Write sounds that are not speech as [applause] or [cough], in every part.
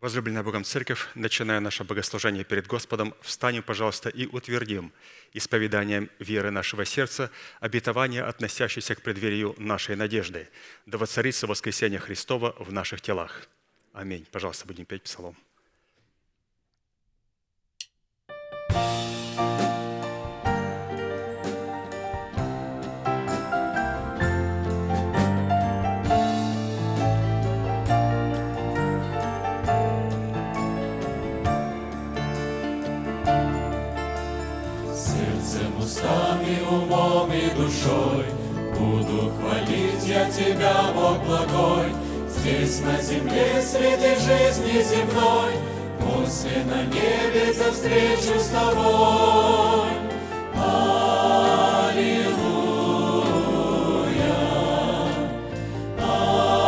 Возлюбленная Богом Церковь, начиная наше богослужение перед Господом, встанем, пожалуйста, и утвердим исповеданием веры нашего сердца обетование, относящееся к преддверию нашей надежды, да воцарится воскресение Христова в наших телах. Аминь. Пожалуйста, будем петь псалом. Тебя, Бог благой, Здесь на земле среди жизни земной, После на небе за встречу с Тобой. Аллилуйя, Аллилуйя.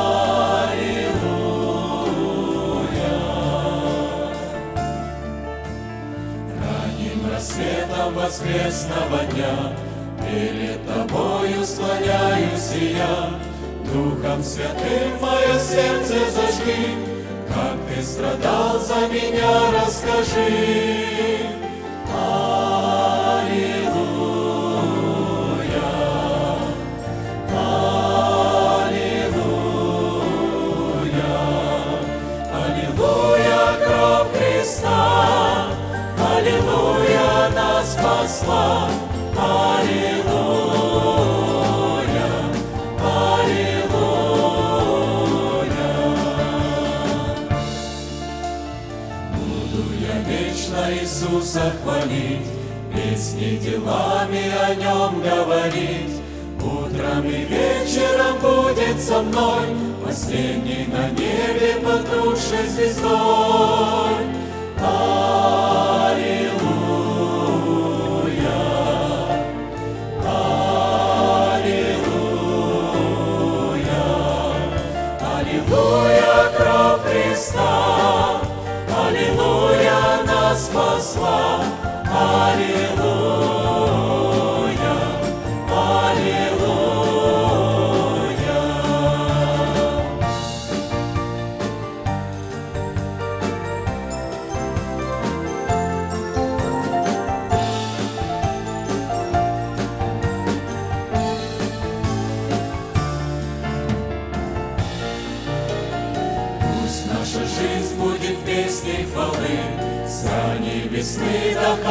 Ранним рассветом воскресного дня Перед Тобою склоняюсь и я, Духом Святым мое сердце зажги, Как Ты страдал за меня, расскажи. Иисуса хвалить, Песни делами о нем говорить. Утром и вечером будет со мной Последний на небе потухшей звездой. Аллилуйя, Аллилуйя, Аллилуйя, кровь Христа, спасла, Аллилуйя.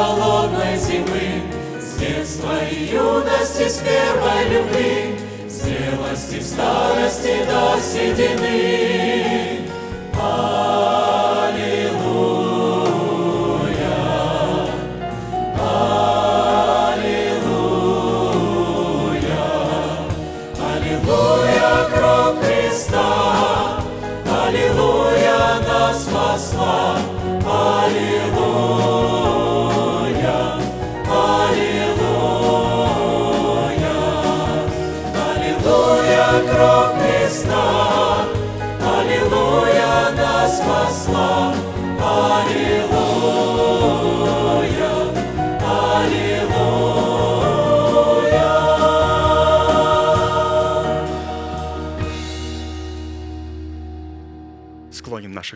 Холодной зимы, С детства и юности, с первой любви, С зрелости в старости до седины.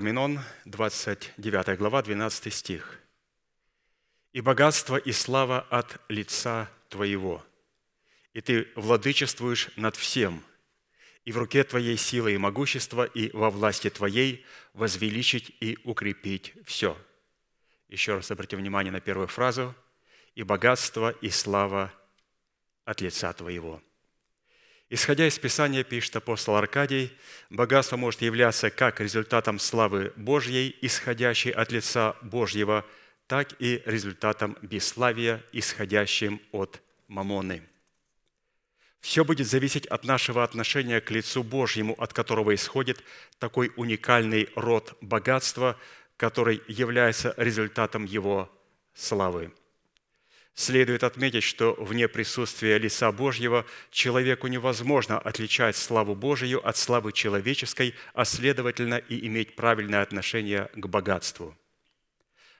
Паралипоменон, 29 глава, 12 стих. «И богатство и слава от лица Твоего, и Ты владычествуешь над всем, и в руке Твоей сила и могущество, и во власти Твоей возвеличить и укрепить все». Еще раз обратим внимание на первую фразу. «И богатство и слава от лица Твоего». Исходя из Писания, пишет апостол Аркадий, богатство может являться как результатом славы Божьей, исходящей от лица Божьего, так и результатом бесславия, исходящим от мамоны. Все будет зависеть от нашего отношения к лицу Божьему, от которого исходит такой уникальный род богатства, который является результатом Его славы. Следует отметить, что вне присутствия лица Божьего человеку невозможно отличать славу Божию от славы человеческой, а следовательно и иметь правильное отношение к богатству.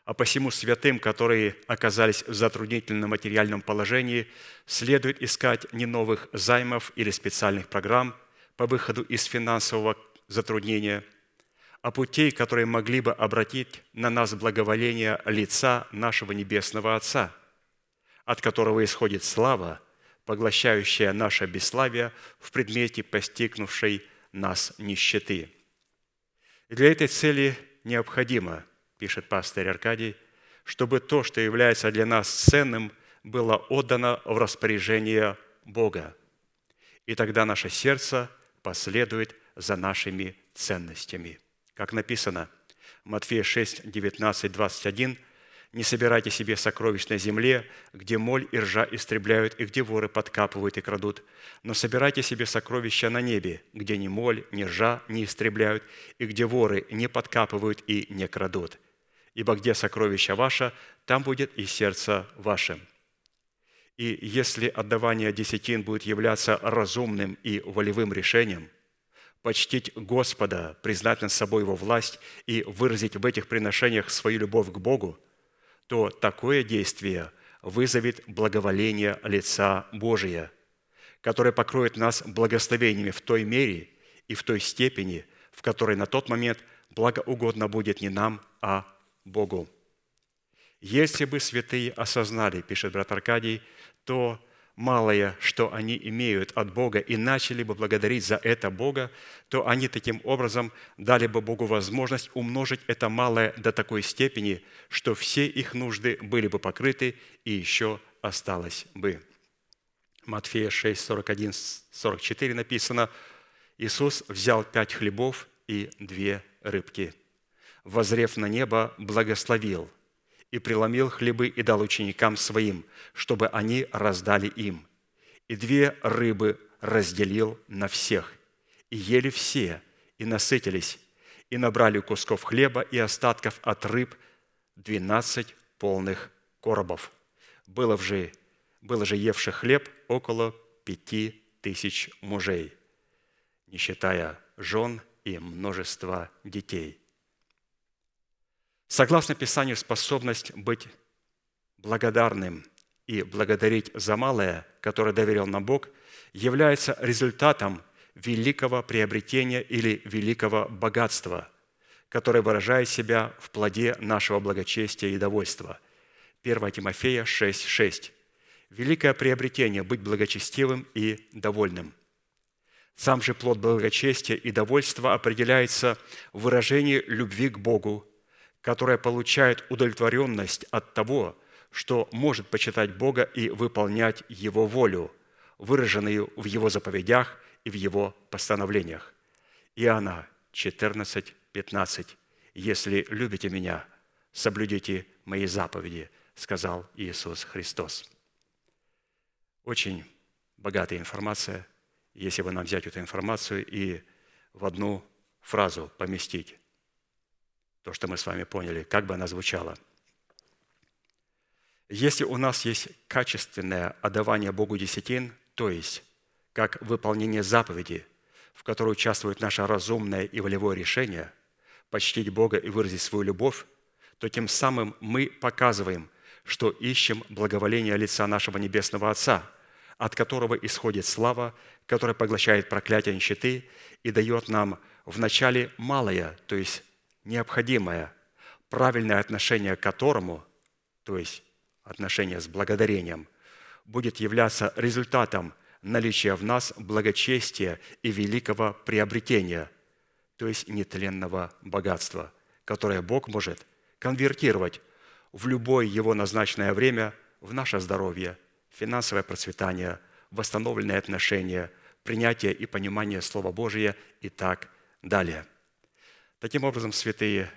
А посему святым, которые оказались в затруднительном материальном положении, следует искать не новых займов или специальных программ по выходу из финансового затруднения, а путей, которые могли бы обратить на нас благоволение лица нашего Небесного Отца – от которого исходит слава, поглощающая наше бесславие в предмете постигнувшей нас нищеты. И для этой цели необходимо, пишет пастор Аркадий, чтобы то, что является для нас ценным, было отдано в распоряжение Бога. И тогда наше сердце последует за нашими ценностями. Как написано, Матфея 6, 19, 21 – не собирайте себе сокровищ на земле, где моль и ржа истребляют, и где воры подкапывают и крадут. Но собирайте себе сокровища на небе, где ни моль, ни ржа не истребляют, и где воры не подкапывают и не крадут. Ибо где сокровище ваше, там будет и сердце ваше. И если отдавание десятин будет являться разумным и волевым решением – почтить Господа, признать над собой Его власть и выразить в этих приношениях свою любовь к Богу – то такое действие вызовет благоволение лица Божия, которое покроет нас благословениями в той мере и в той степени, в которой на тот момент благоугодно будет не нам, а Богу. Если бы святые осознали, пишет брат Аркадий, то малое, что они имеют от Бога, и начали бы благодарить за это Бога, то они таким образом дали бы Богу возможность умножить это малое до такой степени, что все их нужды были бы покрыты и еще осталось бы. Матфея 6, 41, 44 написано, «Иисус взял пять хлебов и две рыбки. Возрев на небо, благословил – и преломил хлебы и дал ученикам своим, чтобы они раздали им. И две рыбы разделил на всех. И ели все, и насытились, и набрали кусков хлеба и остатков от рыб двенадцать полных коробов. Было же, было же евших хлеб около пяти тысяч мужей, не считая жен и множества детей. Согласно Писанию, способность быть благодарным и благодарить за малое, которое доверил нам Бог, является результатом великого приобретения или великого богатства, который выражает себя в плоде нашего благочестия и довольства. 1 Тимофея 6, 6. Великое приобретение – быть благочестивым и довольным. Сам же плод благочестия и довольства определяется в выражении любви к Богу, которая получает удовлетворенность от того, что может почитать Бога и выполнять Его волю, выраженную в Его заповедях и в Его постановлениях. Иоанна 14, 15. «Если любите Меня, соблюдите Мои заповеди», сказал Иисус Христос. Очень богатая информация, если бы нам взять эту информацию и в одну фразу поместить то, что мы с вами поняли, как бы она звучала. Если у нас есть качественное отдавание Богу десятин, то есть как выполнение заповеди, в которой участвует наше разумное и волевое решение почтить Бога и выразить свою любовь, то тем самым мы показываем, что ищем благоволение лица нашего Небесного Отца, от которого исходит слава, которая поглощает проклятие нищеты и дает нам вначале малое, то есть необходимое, правильное отношение к которому, то есть отношение с благодарением, будет являться результатом наличия в нас благочестия и великого приобретения, то есть нетленного богатства, которое Бог может конвертировать в любое его назначенное время в наше здоровье, финансовое процветание, восстановленные отношения, принятие и понимание Слова Божия и так далее. Таким образом, святые,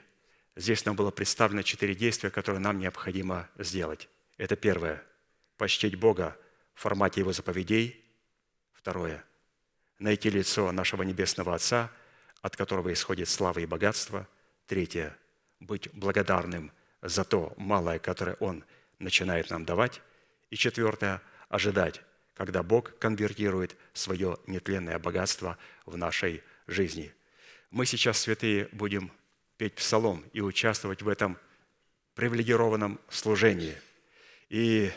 здесь нам было представлено четыре действия, которые нам необходимо сделать. Это первое – почтить Бога в формате Его заповедей. Второе – найти лицо нашего Небесного Отца, от которого исходит слава и богатство. Третье – быть благодарным за то малое, которое Он начинает нам давать. И четвертое – ожидать, когда Бог конвертирует свое нетленное богатство в нашей жизни. Мы сейчас, святые, будем петь псалом и участвовать в этом привилегированном служении. И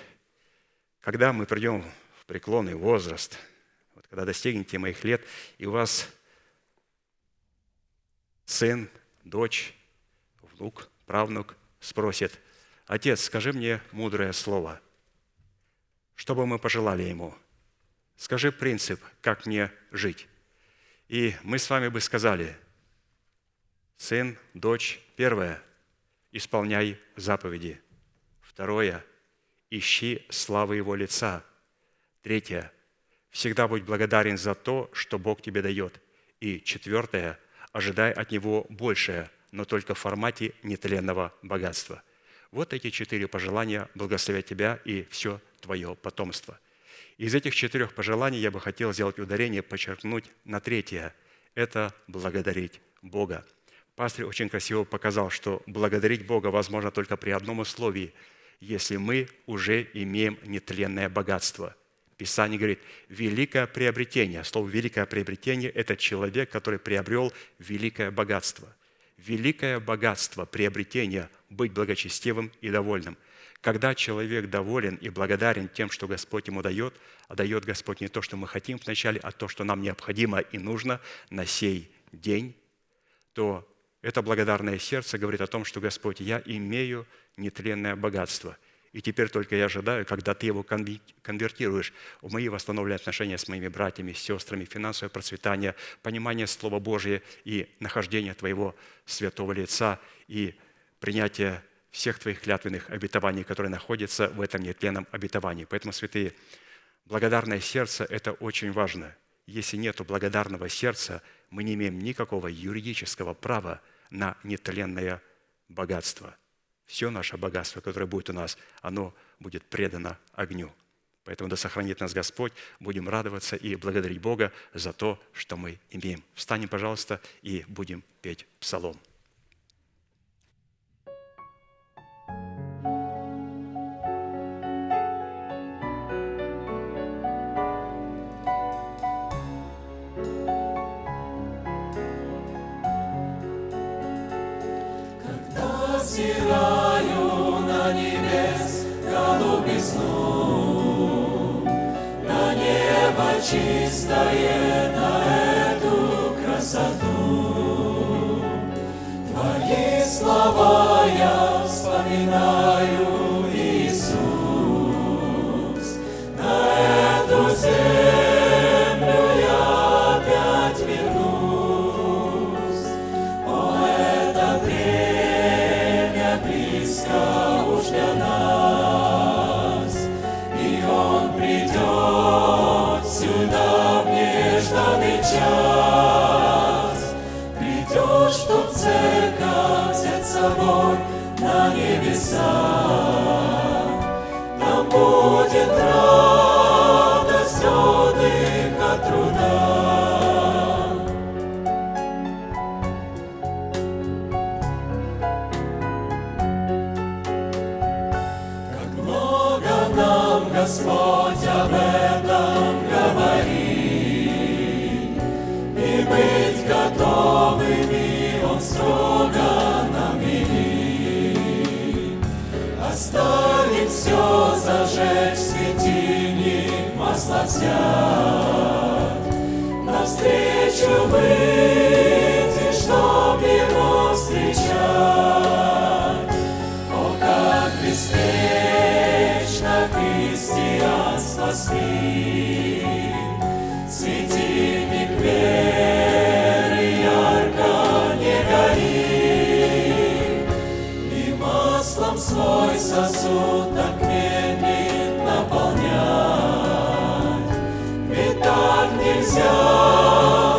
когда мы придем в преклонный возраст, вот когда достигнете моих лет, и у вас сын, дочь, внук, правнук спросит, «Отец, скажи мне мудрое слово, что бы мы пожелали ему? Скажи принцип, как мне жить?» И мы с вами бы сказали, «Сын, дочь, первое, исполняй заповеди. Второе, ищи славы Его лица. Третье, всегда будь благодарен за то, что Бог тебе дает. И четвертое, ожидай от Него большее, но только в формате нетленного богатства. Вот эти четыре пожелания благословят тебя и все твое потомство. Из этих четырех пожеланий я бы хотел сделать ударение, подчеркнуть на третье. Это благодарить Бога. Пастор очень красиво показал, что благодарить Бога возможно только при одном условии, если мы уже имеем нетленное богатство. Писание говорит, великое приобретение. Слово «великое приобретение» – это человек, который приобрел великое богатство. Великое богатство приобретения – быть благочестивым и довольным. Когда человек доволен и благодарен тем, что Господь ему дает, а дает Господь не то, что мы хотим вначале, а то, что нам необходимо и нужно на сей день, то это благодарное сердце говорит о том, что Господь, я имею нетленное богатство. И теперь только я ожидаю, когда ты его конвертируешь в мои восстановленные отношения с моими братьями, сестрами, финансовое процветание, понимание Слова Божия и нахождение Твоего святого лица и принятие всех Твоих клятвенных обетований, которые находятся в этом нетленном обетовании. Поэтому, святые, благодарное сердце – это очень важно. Если нет благодарного сердца, мы не имеем никакого юридического права на нетленное богатство. Все наше богатство, которое будет у нас, оно будет предано огню. Поэтому да сохранит нас Господь, будем радоваться и благодарить Бога за то, что мы имеем. Встанем, пожалуйста, и будем петь псалом. Чистое, на эту красоту. слова я вспоминаю, Там будет радость отдыха труда. Как много нам Господь об этом все, зажечь светильник, масло взять, Навстречу выйти,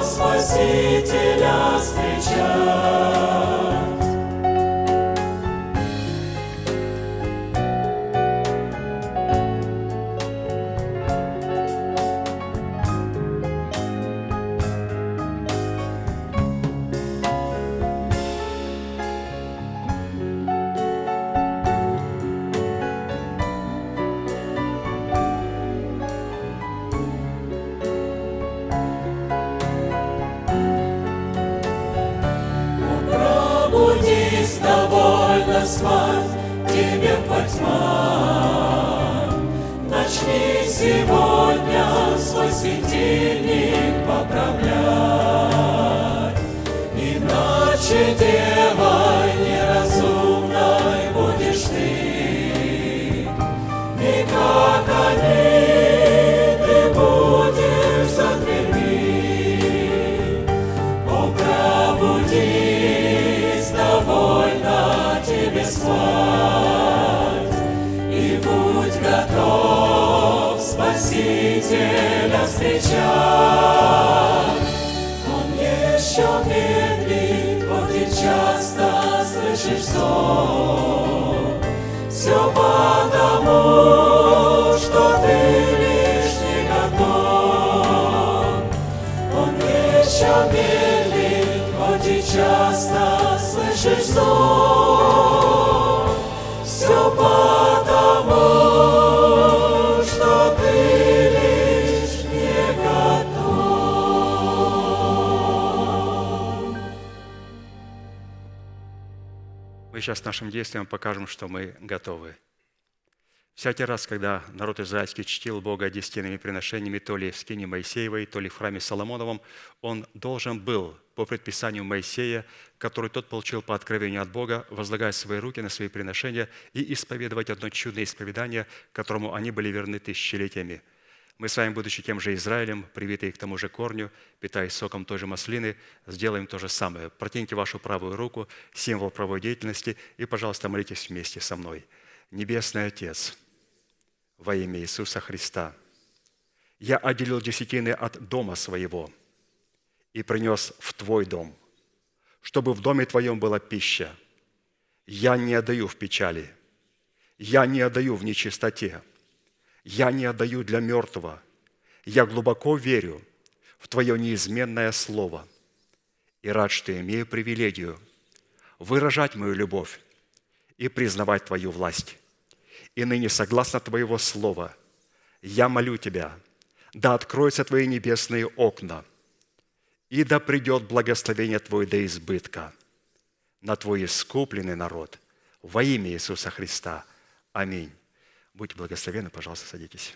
Спасителя встречать. Он еще медлит, вот и часто слышишь зов. Все потому, что ты лишь не готов. Он еще медлит, хоть и часто слышишь зов. Мы сейчас нашим действием покажем, что мы готовы. Всякий раз, когда народ израильский чтил Бога десятинными приношениями, то ли в скине Моисеевой, то ли в храме Соломоновом, он должен был по предписанию Моисея, который тот получил по откровению от Бога, возлагать свои руки на свои приношения и исповедовать одно чудное исповедание, которому они были верны тысячелетиями. Мы с вами, будучи тем же Израилем, привитые к тому же корню, питаясь соком той же маслины, сделаем то же самое. Протяните вашу правую руку, символ правой деятельности, и, пожалуйста, молитесь вместе со мной. Небесный Отец, во имя Иисуса Христа, я отделил десятины от дома своего и принес в Твой дом, чтобы в доме Твоем была пища. Я не отдаю в печали, я не отдаю в нечистоте, я не отдаю для мертвого. Я глубоко верю в Твое неизменное Слово и рад, что имею привилегию выражать мою любовь и признавать Твою власть. И ныне, согласно Твоего Слова, я молю Тебя, да откроются Твои небесные окна, и да придет благословение Твое до избытка на Твой искупленный народ во имя Иисуса Христа. Аминь. Будьте благословенны, пожалуйста, садитесь.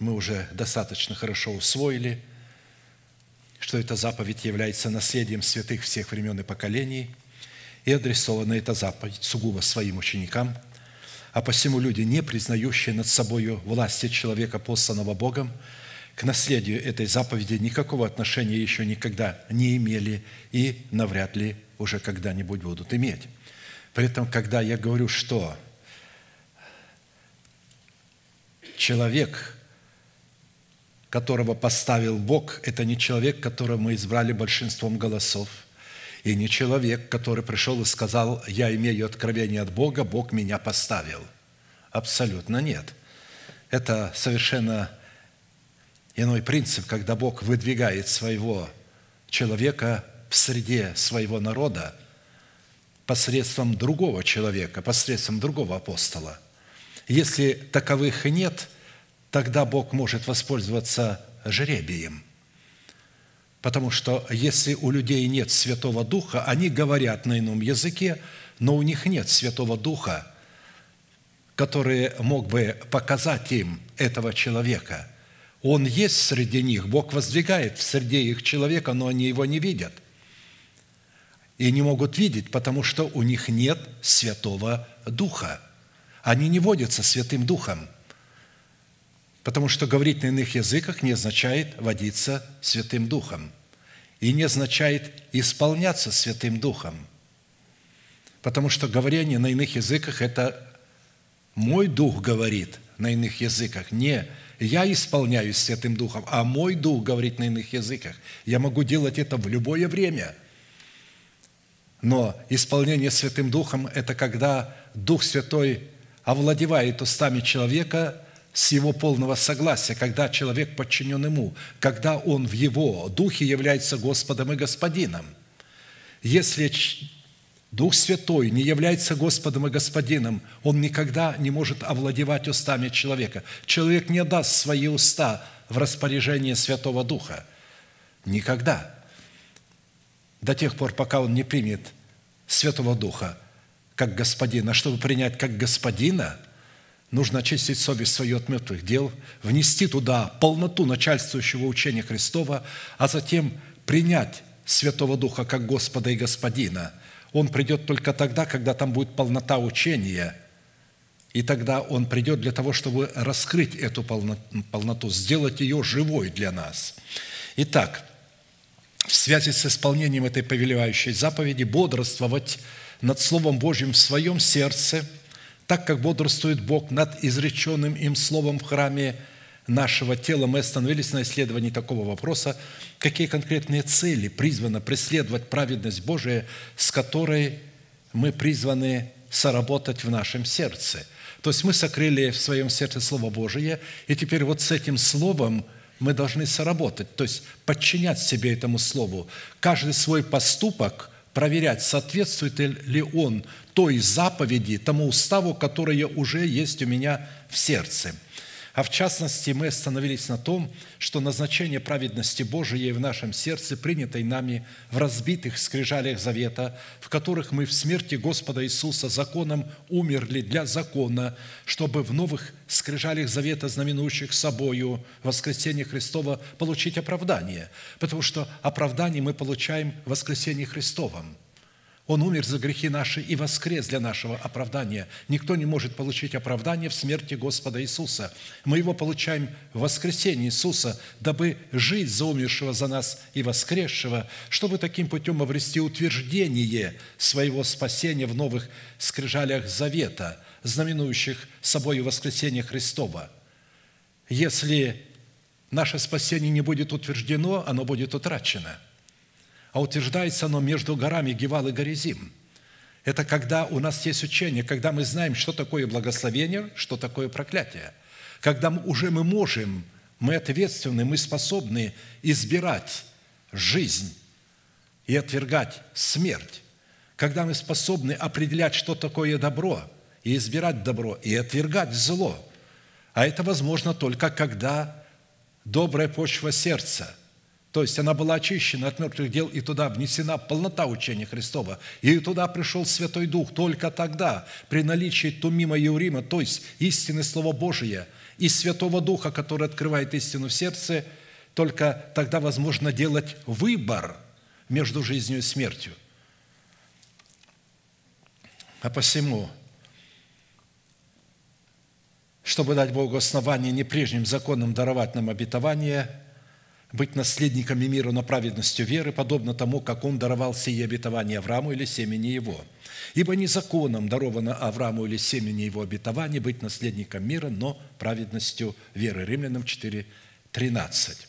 мы уже достаточно хорошо усвоили, что эта заповедь является наследием святых всех времен и поколений, и адресована эта заповедь сугубо своим ученикам, а посему люди, не признающие над собою власти человека, посланного Богом, к наследию этой заповеди никакого отношения еще никогда не имели и навряд ли уже когда-нибудь будут иметь. При этом, когда я говорю, что человек – которого поставил Бог, это не человек, которого мы избрали большинством голосов, и не человек, который пришел и сказал, я имею откровение от Бога, Бог меня поставил. Абсолютно нет. Это совершенно иной принцип, когда Бог выдвигает своего человека в среде своего народа посредством другого человека, посредством другого апостола. Если таковых нет – тогда Бог может воспользоваться жребием. Потому что если у людей нет Святого Духа, они говорят на ином языке, но у них нет Святого Духа, который мог бы показать им этого человека. Он есть среди них, Бог воздвигает в среде их человека, но они его не видят. И не могут видеть, потому что у них нет Святого Духа. Они не водятся Святым Духом – Потому что говорить на иных языках не означает водиться Святым Духом и не означает исполняться Святым Духом. Потому что говорение на иных языках – это мой Дух говорит на иных языках. Не я исполняюсь Святым Духом, а мой Дух говорит на иных языках. Я могу делать это в любое время. Но исполнение Святым Духом – это когда Дух Святой овладевает устами человека – с его полного согласия, когда человек подчинен ему, когда он в его духе является Господом и Господином. Если Дух Святой не является Господом и Господином, он никогда не может овладевать устами человека. Человек не даст свои уста в распоряжение Святого Духа. Никогда. До тех пор, пока он не примет Святого Духа как Господина. Чтобы принять как Господина – Нужно очистить совесть свою от мертвых дел, внести туда полноту начальствующего учения Христова, а затем принять Святого Духа как Господа и Господина. Он придет только тогда, когда там будет полнота учения, и тогда Он придет для того, чтобы раскрыть эту полноту, сделать ее живой для нас. Итак, в связи с исполнением этой повелевающей заповеди бодрствовать над Словом Божьим в своем сердце, так как бодрствует Бог над изреченным им Словом в храме нашего тела, мы остановились на исследовании такого вопроса, какие конкретные цели призвано преследовать праведность Божия, с которой мы призваны соработать в нашем сердце. То есть мы сокрыли в своем сердце Слово Божие, и теперь вот с этим Словом мы должны соработать, то есть подчинять себе этому Слову. Каждый свой поступок проверять, соответствует ли он той заповеди, тому уставу, которое уже есть у меня в сердце – а в частности, мы остановились на том, что назначение праведности Божией в нашем сердце, принятой нами в разбитых скрижалях завета, в которых мы в смерти Господа Иисуса законом умерли для закона, чтобы в новых скрижалях завета, знаменующих собою воскресение Христова, получить оправдание. Потому что оправдание мы получаем в воскресении Христовом – он умер за грехи наши и воскрес для нашего оправдания. Никто не может получить оправдание в смерти Господа Иисуса. Мы его получаем в воскресении Иисуса, дабы жить за умершего за нас и воскресшего, чтобы таким путем обрести утверждение своего спасения в новых скрижалях завета, знаменующих собой воскресение Христова. Если наше спасение не будет утверждено, оно будет утрачено – а утверждается оно между горами Гевал и Горизим. Это когда у нас есть учение, когда мы знаем, что такое благословение, что такое проклятие. Когда уже мы можем, мы ответственны, мы способны избирать жизнь и отвергать смерть. Когда мы способны определять, что такое добро, и избирать добро, и отвергать зло. А это возможно только когда добрая почва сердца – то есть она была очищена от мертвых дел, и туда внесена полнота учения Христова. И туда пришел Святой Дух только тогда, при наличии Тумима и Урима, то есть истины Слова Божия и Святого Духа, который открывает истину в сердце, только тогда возможно делать выбор между жизнью и смертью. А посему, чтобы дать Богу основание не прежним законам даровать нам обетование – быть наследниками мира, но праведностью веры, подобно тому, как Он даровал сие обетование Аврааму или семени его. Ибо не законом даровано Аврааму или семени его обетование быть наследником мира, но праведностью веры. Римлянам 4, 13.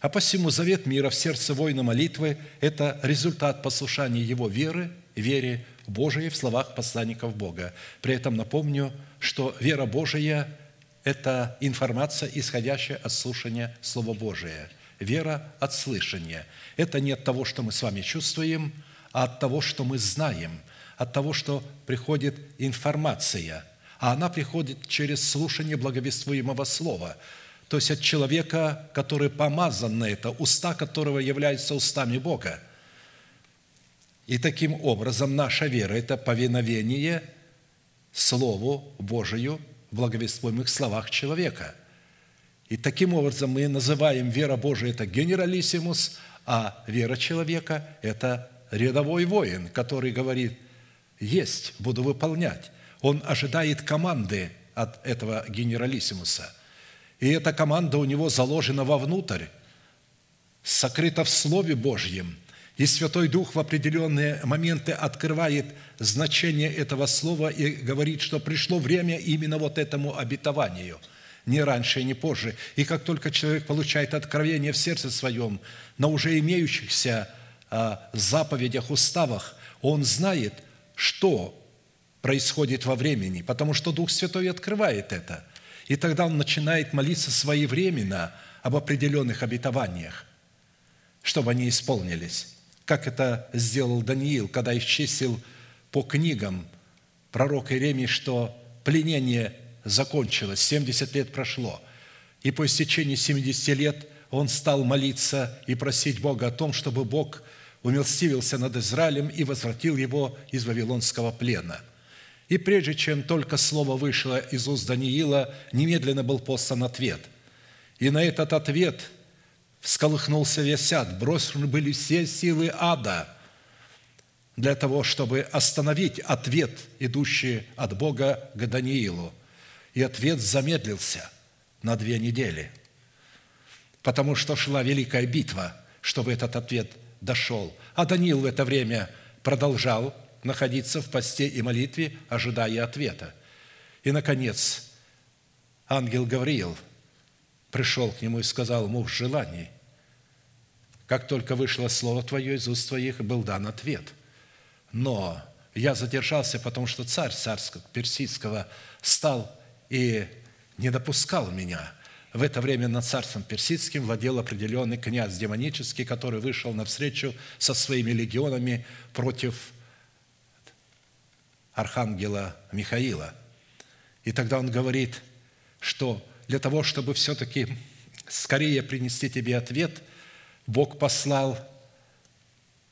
А посему завет мира в сердце воина молитвы – это результат послушания его веры, вере Божией в словах посланников Бога. При этом напомню, что вера Божия – это информация, исходящая от слушания Слова Божия – Вера от слышания. Это не от того, что мы с вами чувствуем, а от того, что мы знаем, от того, что приходит информация. А она приходит через слушание благовествуемого слова. То есть от человека, который помазан на это, уста которого являются устами Бога. И таким образом наша вера – это повиновение Слову Божию в благовествуемых словах человека – и таким образом мы называем вера Божия – это генералиссимус, а вера человека – это рядовой воин, который говорит «есть, буду выполнять». Он ожидает команды от этого генералиссимуса. И эта команда у него заложена вовнутрь, сокрыта в Слове Божьем. И Святой Дух в определенные моменты открывает значение этого слова и говорит, что пришло время именно вот этому обетованию – не раньше и не позже. И как только человек получает откровение в сердце своем на уже имеющихся а, заповедях, уставах, он знает, что происходит во времени, потому что Дух Святой открывает это. И тогда он начинает молиться своевременно об определенных обетованиях, чтобы они исполнились. Как это сделал Даниил, когда исчислил по книгам пророк Иеремии, что пленение закончилось, 70 лет прошло. И по истечении 70 лет он стал молиться и просить Бога о том, чтобы Бог умилостивился над Израилем и возвратил его из Вавилонского плена. И прежде чем только слово вышло из уст Даниила, немедленно был послан ответ. И на этот ответ всколыхнулся весь ад, брошены были все силы ада для того, чтобы остановить ответ, идущий от Бога к Даниилу. И ответ замедлился на две недели, потому что шла великая битва, чтобы этот ответ дошел. А Даниил в это время продолжал находиться в посте и молитве, ожидая ответа. И, наконец, ангел Гавриил пришел к нему и сказал, муж желаний, как только вышло слово твое из уст твоих, был дан ответ. Но я задержался, потому что царь царского персидского стал и не допускал меня. В это время над царством персидским владел определенный князь демонический, который вышел навстречу со своими легионами против архангела Михаила. И тогда он говорит, что для того, чтобы все-таки скорее принести тебе ответ, Бог послал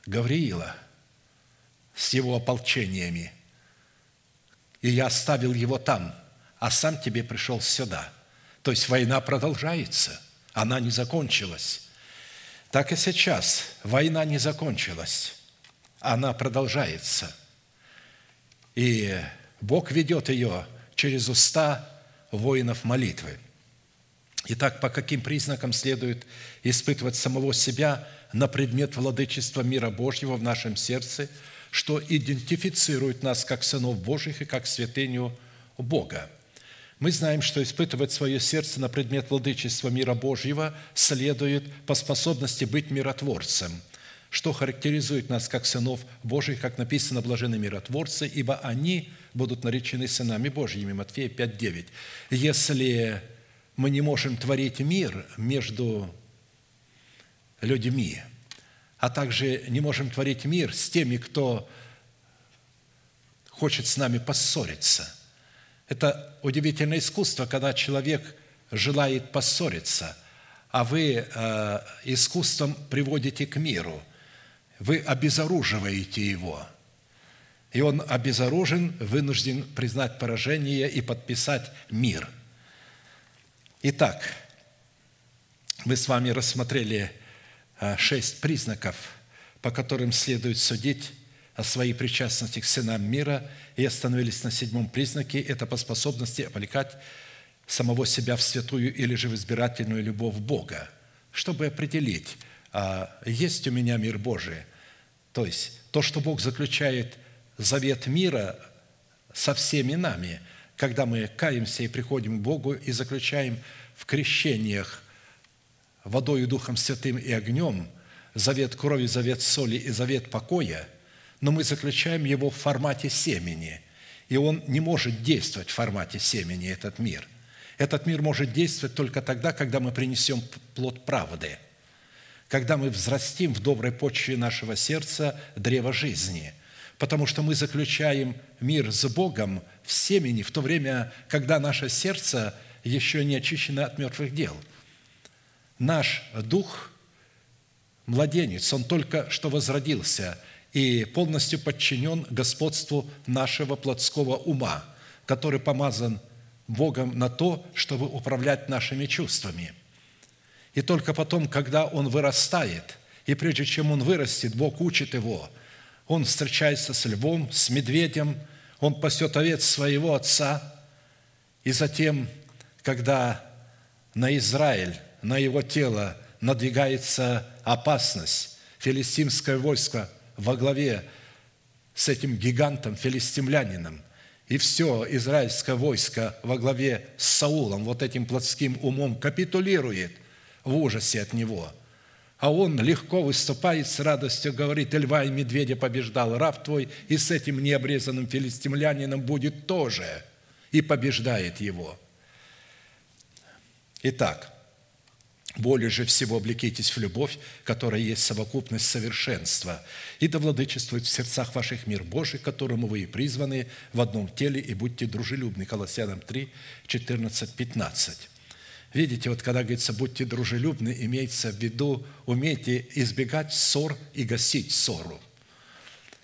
Гавриила с его ополчениями, и я оставил его там, а сам тебе пришел сюда. То есть война продолжается, она не закончилась. Так и сейчас война не закончилась, она продолжается – и Бог ведет ее через уста воинов молитвы. Итак, по каким признакам следует испытывать самого себя на предмет владычества мира Божьего в нашем сердце, что идентифицирует нас как сынов Божьих и как святыню Бога? Мы знаем, что испытывать свое сердце на предмет владычества мира Божьего следует по способности быть миротворцем – что характеризует нас как сынов Божьих, как написано «блажены миротворцы, ибо они будут наречены сынами Божьими». Матфея 5:9. Если мы не можем творить мир между людьми, а также не можем творить мир с теми, кто хочет с нами поссориться. Это удивительное искусство, когда человек желает поссориться, а вы э, искусством приводите к миру – вы обезоруживаете его. И он обезоружен, вынужден признать поражение и подписать мир. Итак, мы с вами рассмотрели а, шесть признаков, по которым следует судить о своей причастности к сынам мира, и остановились на седьмом признаке – это по способности облекать самого себя в святую или же в избирательную любовь Бога, чтобы определить, а есть у меня мир Божий. То есть то, что Бог заключает завет мира со всеми нами, когда мы каемся и приходим к Богу и заключаем в крещениях водой и Духом Святым и огнем завет крови, завет соли и завет покоя, но мы заключаем его в формате семени, и он не может действовать в формате семени, этот мир. Этот мир может действовать только тогда, когда мы принесем плод правды – когда мы взрастим в доброй почве нашего сердца древо жизни, потому что мы заключаем мир с Богом в семени в то время, когда наше сердце еще не очищено от мертвых дел. Наш дух – младенец, он только что возродился и полностью подчинен господству нашего плотского ума, который помазан Богом на то, чтобы управлять нашими чувствами – и только потом, когда он вырастает, и прежде чем он вырастет, Бог учит его, он встречается с львом, с медведем, он пасет овец своего отца, и затем, когда на Израиль, на его тело надвигается опасность, филистимское войско во главе с этим гигантом, филистимлянином, и все израильское войско во главе с Саулом, вот этим плотским умом, капитулирует – в ужасе от него. А он легко выступает с радостью, говорит, и льва и медведя побеждал раб твой, и с этим необрезанным филистимлянином будет тоже, и побеждает его. Итак, более же всего облекитесь в любовь, которая есть совокупность совершенства, и да владычествует в сердцах ваших мир Божий, которому вы и призваны в одном теле, и будьте дружелюбны. Колоссянам 3, 14, 15. Видите, вот когда говорится «будьте дружелюбны», имеется в виду умейте избегать ссор и гасить ссору.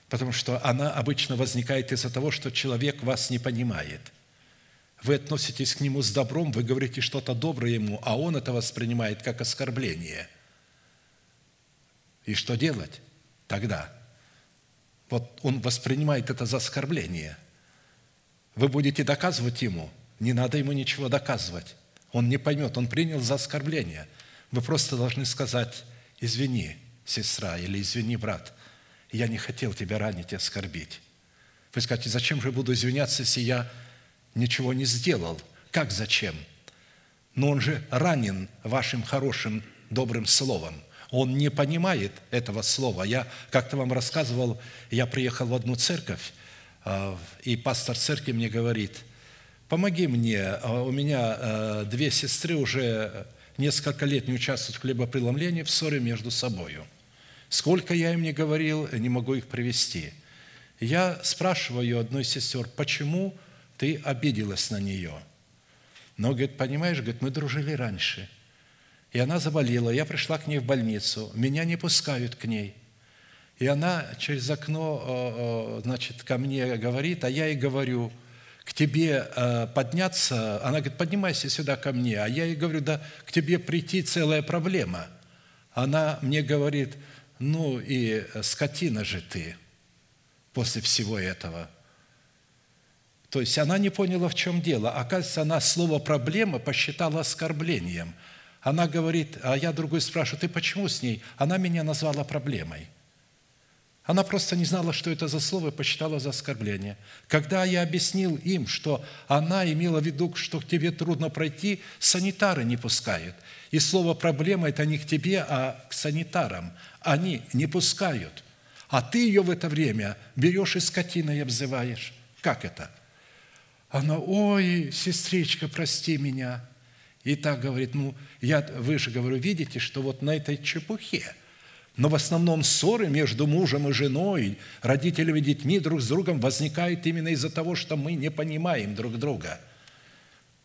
Потому что она обычно возникает из-за того, что человек вас не понимает. Вы относитесь к нему с добром, вы говорите что-то доброе ему, а он это воспринимает как оскорбление. И что делать тогда? вот он воспринимает это за оскорбление. Вы будете доказывать ему, не надо ему ничего доказывать. Он не поймет, он принял за оскорбление. Вы просто должны сказать, извини, сестра, или извини, брат, я не хотел тебя ранить и оскорбить. Вы скажете, зачем же буду извиняться, если я ничего не сделал? Как зачем? Но он же ранен вашим хорошим, добрым словом. Он не понимает этого слова. Я как-то вам рассказывал, я приехал в одну церковь, а, и пастор церкви мне говорит, помоги мне, а у меня а, две сестры уже несколько лет не участвуют в хлебопреломлении, в ссоре между собою. Сколько я им не говорил, не могу их привести. Я спрашиваю одной из сестер, почему ты обиделась на нее? Но, говорит, понимаешь, говорит, мы дружили раньше. И она заболела, я пришла к ней в больницу, меня не пускают к ней. И она через окно, значит, ко мне говорит, а я ей говорю, к тебе э, подняться, она говорит, поднимайся сюда ко мне, а я ей говорю, да к тебе прийти целая проблема. Она мне говорит, ну и скотина же ты после всего этого. То есть она не поняла, в чем дело. Оказывается, она слово «проблема» посчитала оскорблением. Она говорит, а я другой спрашиваю, ты почему с ней? Она меня назвала проблемой. Она просто не знала, что это за слово, и посчитала за оскорбление. Когда я объяснил им, что она имела в виду, что к тебе трудно пройти, санитары не пускают. И слово «проблема» – это не к тебе, а к санитарам. Они не пускают. А ты ее в это время берешь и скотиной обзываешь. Как это? Она, ой, сестричка, прости меня. И так говорит, ну, я выше говорю, видите, что вот на этой чепухе, но в основном ссоры между мужем и женой, родителями и детьми друг с другом возникают именно из-за того, что мы не понимаем друг друга.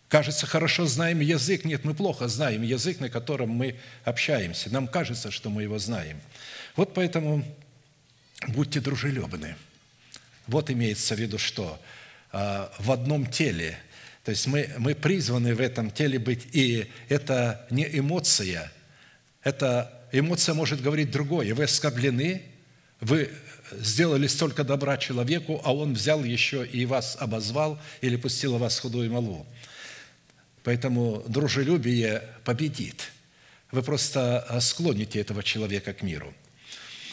Кажется, хорошо знаем язык. Нет, мы плохо знаем язык, на котором мы общаемся. Нам кажется, что мы его знаем. Вот поэтому будьте дружелюбны. Вот имеется в виду что – в одном теле. То есть мы, мы призваны в этом теле быть, и это не эмоция, это эмоция может говорить другое. Вы оскорблены, вы сделали столько добра человеку, а он взял еще и вас обозвал или пустил вас худую малу. Поэтому дружелюбие победит. Вы просто склоните этого человека к миру –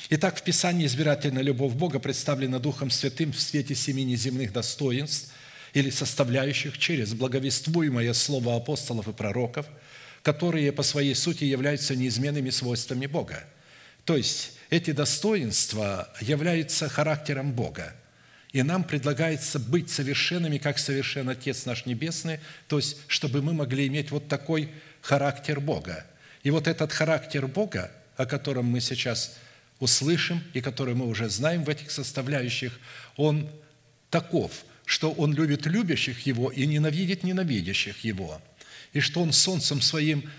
Итак, в Писании избирательная любовь Бога представлена Духом Святым в свете семи неземных достоинств или составляющих через благовествуемое слово апостолов и пророков, которые по своей сути являются неизменными свойствами Бога. То есть эти достоинства являются характером Бога. И нам предлагается быть совершенными, как совершен Отец наш Небесный, то есть, чтобы мы могли иметь вот такой характер Бога. И вот этот характер Бога, о котором мы сейчас услышим и который мы уже знаем в этих составляющих, он таков, что он любит любящих его и ненавидит ненавидящих его, и что он солнцем своим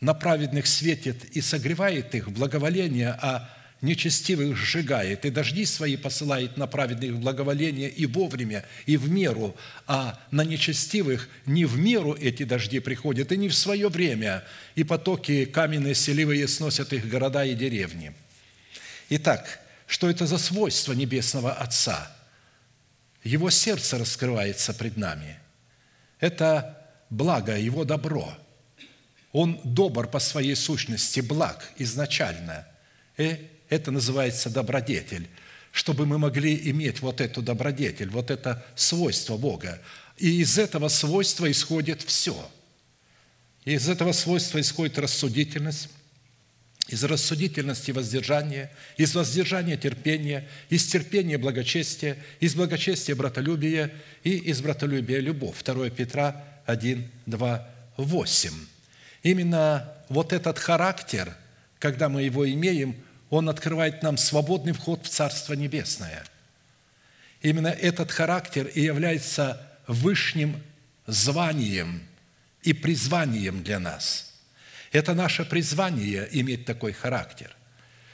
на праведных светит и согревает их благоволение, а нечестивых сжигает, и дожди свои посылает на праведных благоволение и вовремя, и в меру, а на нечестивых не в меру эти дожди приходят, и не в свое время, и потоки каменные селивые сносят их города и деревни – Итак, что это за свойство Небесного Отца? Его сердце раскрывается пред нами. Это благо, Его добро. Он добр по своей сущности, благ изначально. И это называется добродетель, чтобы мы могли иметь вот эту добродетель, вот это свойство Бога. И из этого свойства исходит все. из этого свойства исходит рассудительность, из рассудительности воздержания, из воздержания терпения, из терпения благочестия, из благочестия братолюбия и из братолюбия любовь. 2 Петра 1, 2, 8. Именно вот этот характер, когда мы его имеем, он открывает нам свободный вход в Царство Небесное. Именно этот характер и является высшим званием и призванием для нас – это наше призвание иметь такой характер.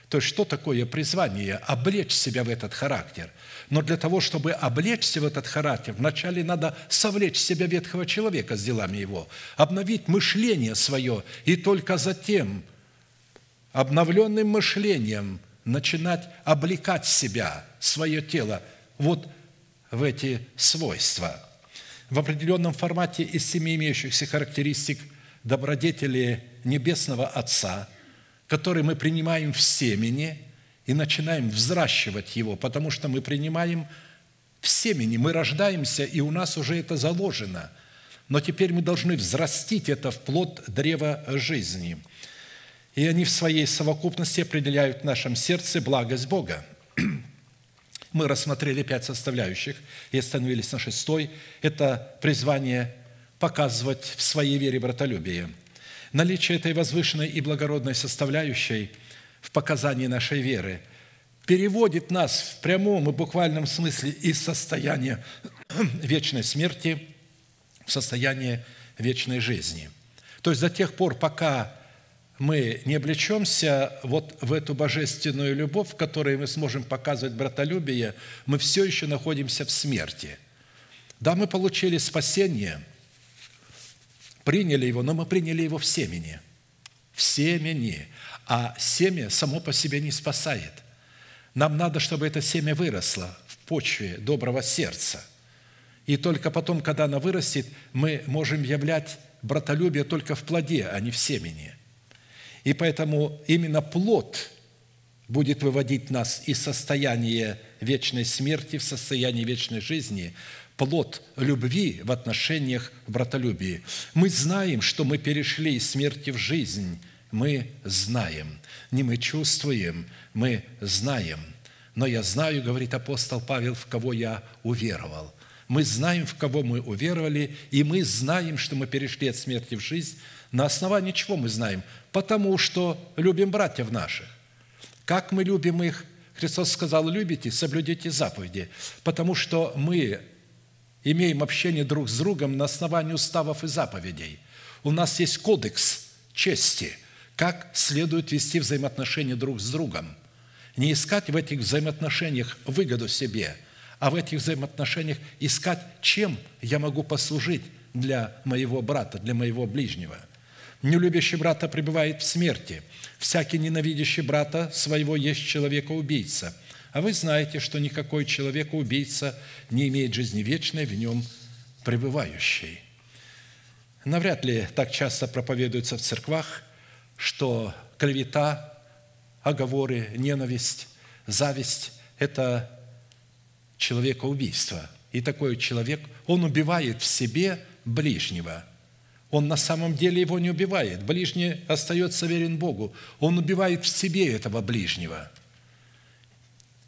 То есть, что такое призвание? Облечь себя в этот характер. Но для того, чтобы облечься в этот характер, вначале надо совлечь себя ветхого человека с делами его, обновить мышление свое, и только затем, обновленным мышлением, начинать облекать себя, свое тело, вот в эти свойства. В определенном формате из семи имеющихся характеристик добродетели Небесного Отца, которые мы принимаем в семени и начинаем взращивать его, потому что мы принимаем в семени, мы рождаемся, и у нас уже это заложено. Но теперь мы должны взрастить это в плод древа жизни. И они в своей совокупности определяют в нашем сердце благость Бога. Мы рассмотрели пять составляющих и остановились на шестой. Это призвание показывать в своей вере братолюбие. Наличие этой возвышенной и благородной составляющей в показании нашей веры переводит нас в прямом и буквальном смысле из состояния [clears throat] вечной смерти в состояние вечной жизни. То есть до тех пор, пока мы не облечемся вот в эту божественную любовь, в которой мы сможем показывать братолюбие, мы все еще находимся в смерти. Да, мы получили спасение, приняли его, но мы приняли его в семени. В семени. А семя само по себе не спасает. Нам надо, чтобы это семя выросло в почве доброго сердца. И только потом, когда оно вырастет, мы можем являть братолюбие только в плоде, а не в семени – и поэтому именно плод будет выводить нас из состояния вечной смерти в состояние вечной жизни, плод любви в отношениях братолюбии. Мы знаем, что мы перешли из смерти в жизнь. Мы знаем. Не мы чувствуем, мы знаем. Но я знаю, говорит апостол Павел, в кого я уверовал. Мы знаем, в кого мы уверовали, и мы знаем, что мы перешли от смерти в жизнь. На основании чего мы знаем? потому что любим братьев наших. Как мы любим их? Христос сказал, любите, соблюдите заповеди, потому что мы имеем общение друг с другом на основании уставов и заповедей. У нас есть кодекс чести, как следует вести взаимоотношения друг с другом. Не искать в этих взаимоотношениях выгоду себе, а в этих взаимоотношениях искать, чем я могу послужить для моего брата, для моего ближнего – Нелюбящий брата пребывает в смерти. Всякий ненавидящий брата своего есть человека-убийца. А вы знаете, что никакой человека-убийца не имеет жизни вечной в нем пребывающей. Навряд ли так часто проповедуется в церквах, что клевета, оговоры, ненависть, зависть – это человекоубийство. И такой человек, он убивает в себе ближнего – он на самом деле его не убивает. Ближний остается верен Богу. Он убивает в себе этого ближнего.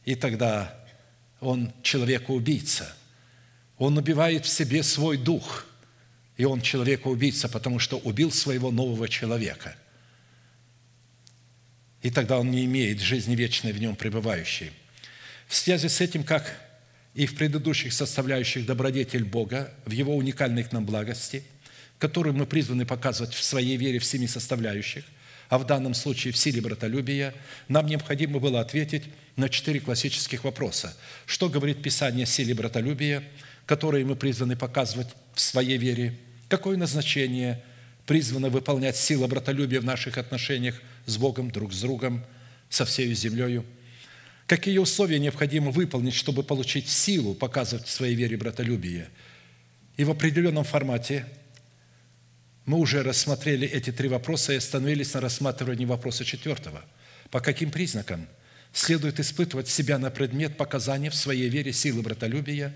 И тогда он человека-убийца. Он убивает в себе свой дух. И он человека-убийца, потому что убил своего нового человека. И тогда он не имеет жизни вечной в нем пребывающей. В связи с этим, как и в предыдущих составляющих добродетель Бога, в Его уникальной к нам благости – которую мы призваны показывать в своей вере в семи составляющих, а в данном случае в силе братолюбия, нам необходимо было ответить на четыре классических вопроса. Что говорит Писание о силе братолюбия, которые мы призваны показывать в своей вере? Какое назначение призвано выполнять сила братолюбия в наших отношениях с Богом, друг с другом, со всей землею? Какие условия необходимо выполнить, чтобы получить силу показывать в своей вере братолюбие? И в определенном формате мы уже рассмотрели эти три вопроса и остановились на рассматривании вопроса четвертого. По каким признакам следует испытывать себя на предмет показания в своей вере силы братолюбия,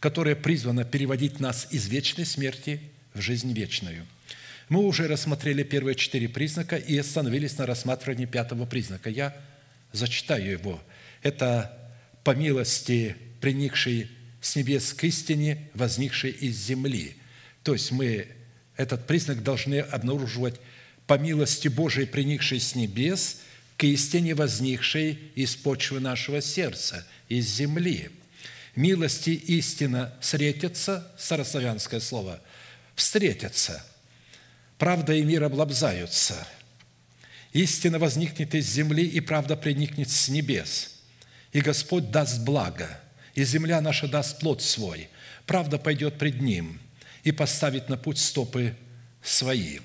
которая призвана переводить нас из вечной смерти в жизнь вечную? Мы уже рассмотрели первые четыре признака и остановились на рассматривании пятого признака. Я зачитаю его. Это по милости, приникшей с небес к истине, возникшей из земли. То есть мы этот признак должны обнаруживать по милости Божией, приникшей с небес, к истине, возникшей из почвы нашего сердца, из земли. Милости истина встретятся, старославянское слово, встретятся. Правда и мир облабзаются. Истина возникнет из земли, и правда приникнет с небес. И Господь даст благо, и земля наша даст плод свой. Правда пойдет пред Ним – и поставить на путь стопы свои.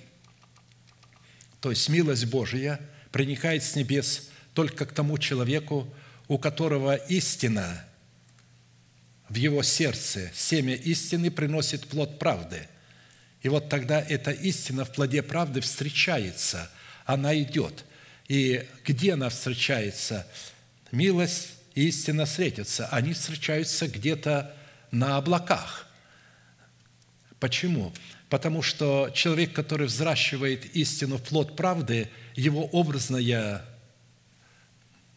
То есть милость Божия проникает с небес только к тому человеку, у которого истина в его сердце, семя истины приносит плод правды. И вот тогда эта истина в плоде правды встречается, она идет. И где она встречается? Милость и истина встретятся. Они встречаются где-то на облаках. Почему? Потому что человек, который взращивает истину в плод правды, его образное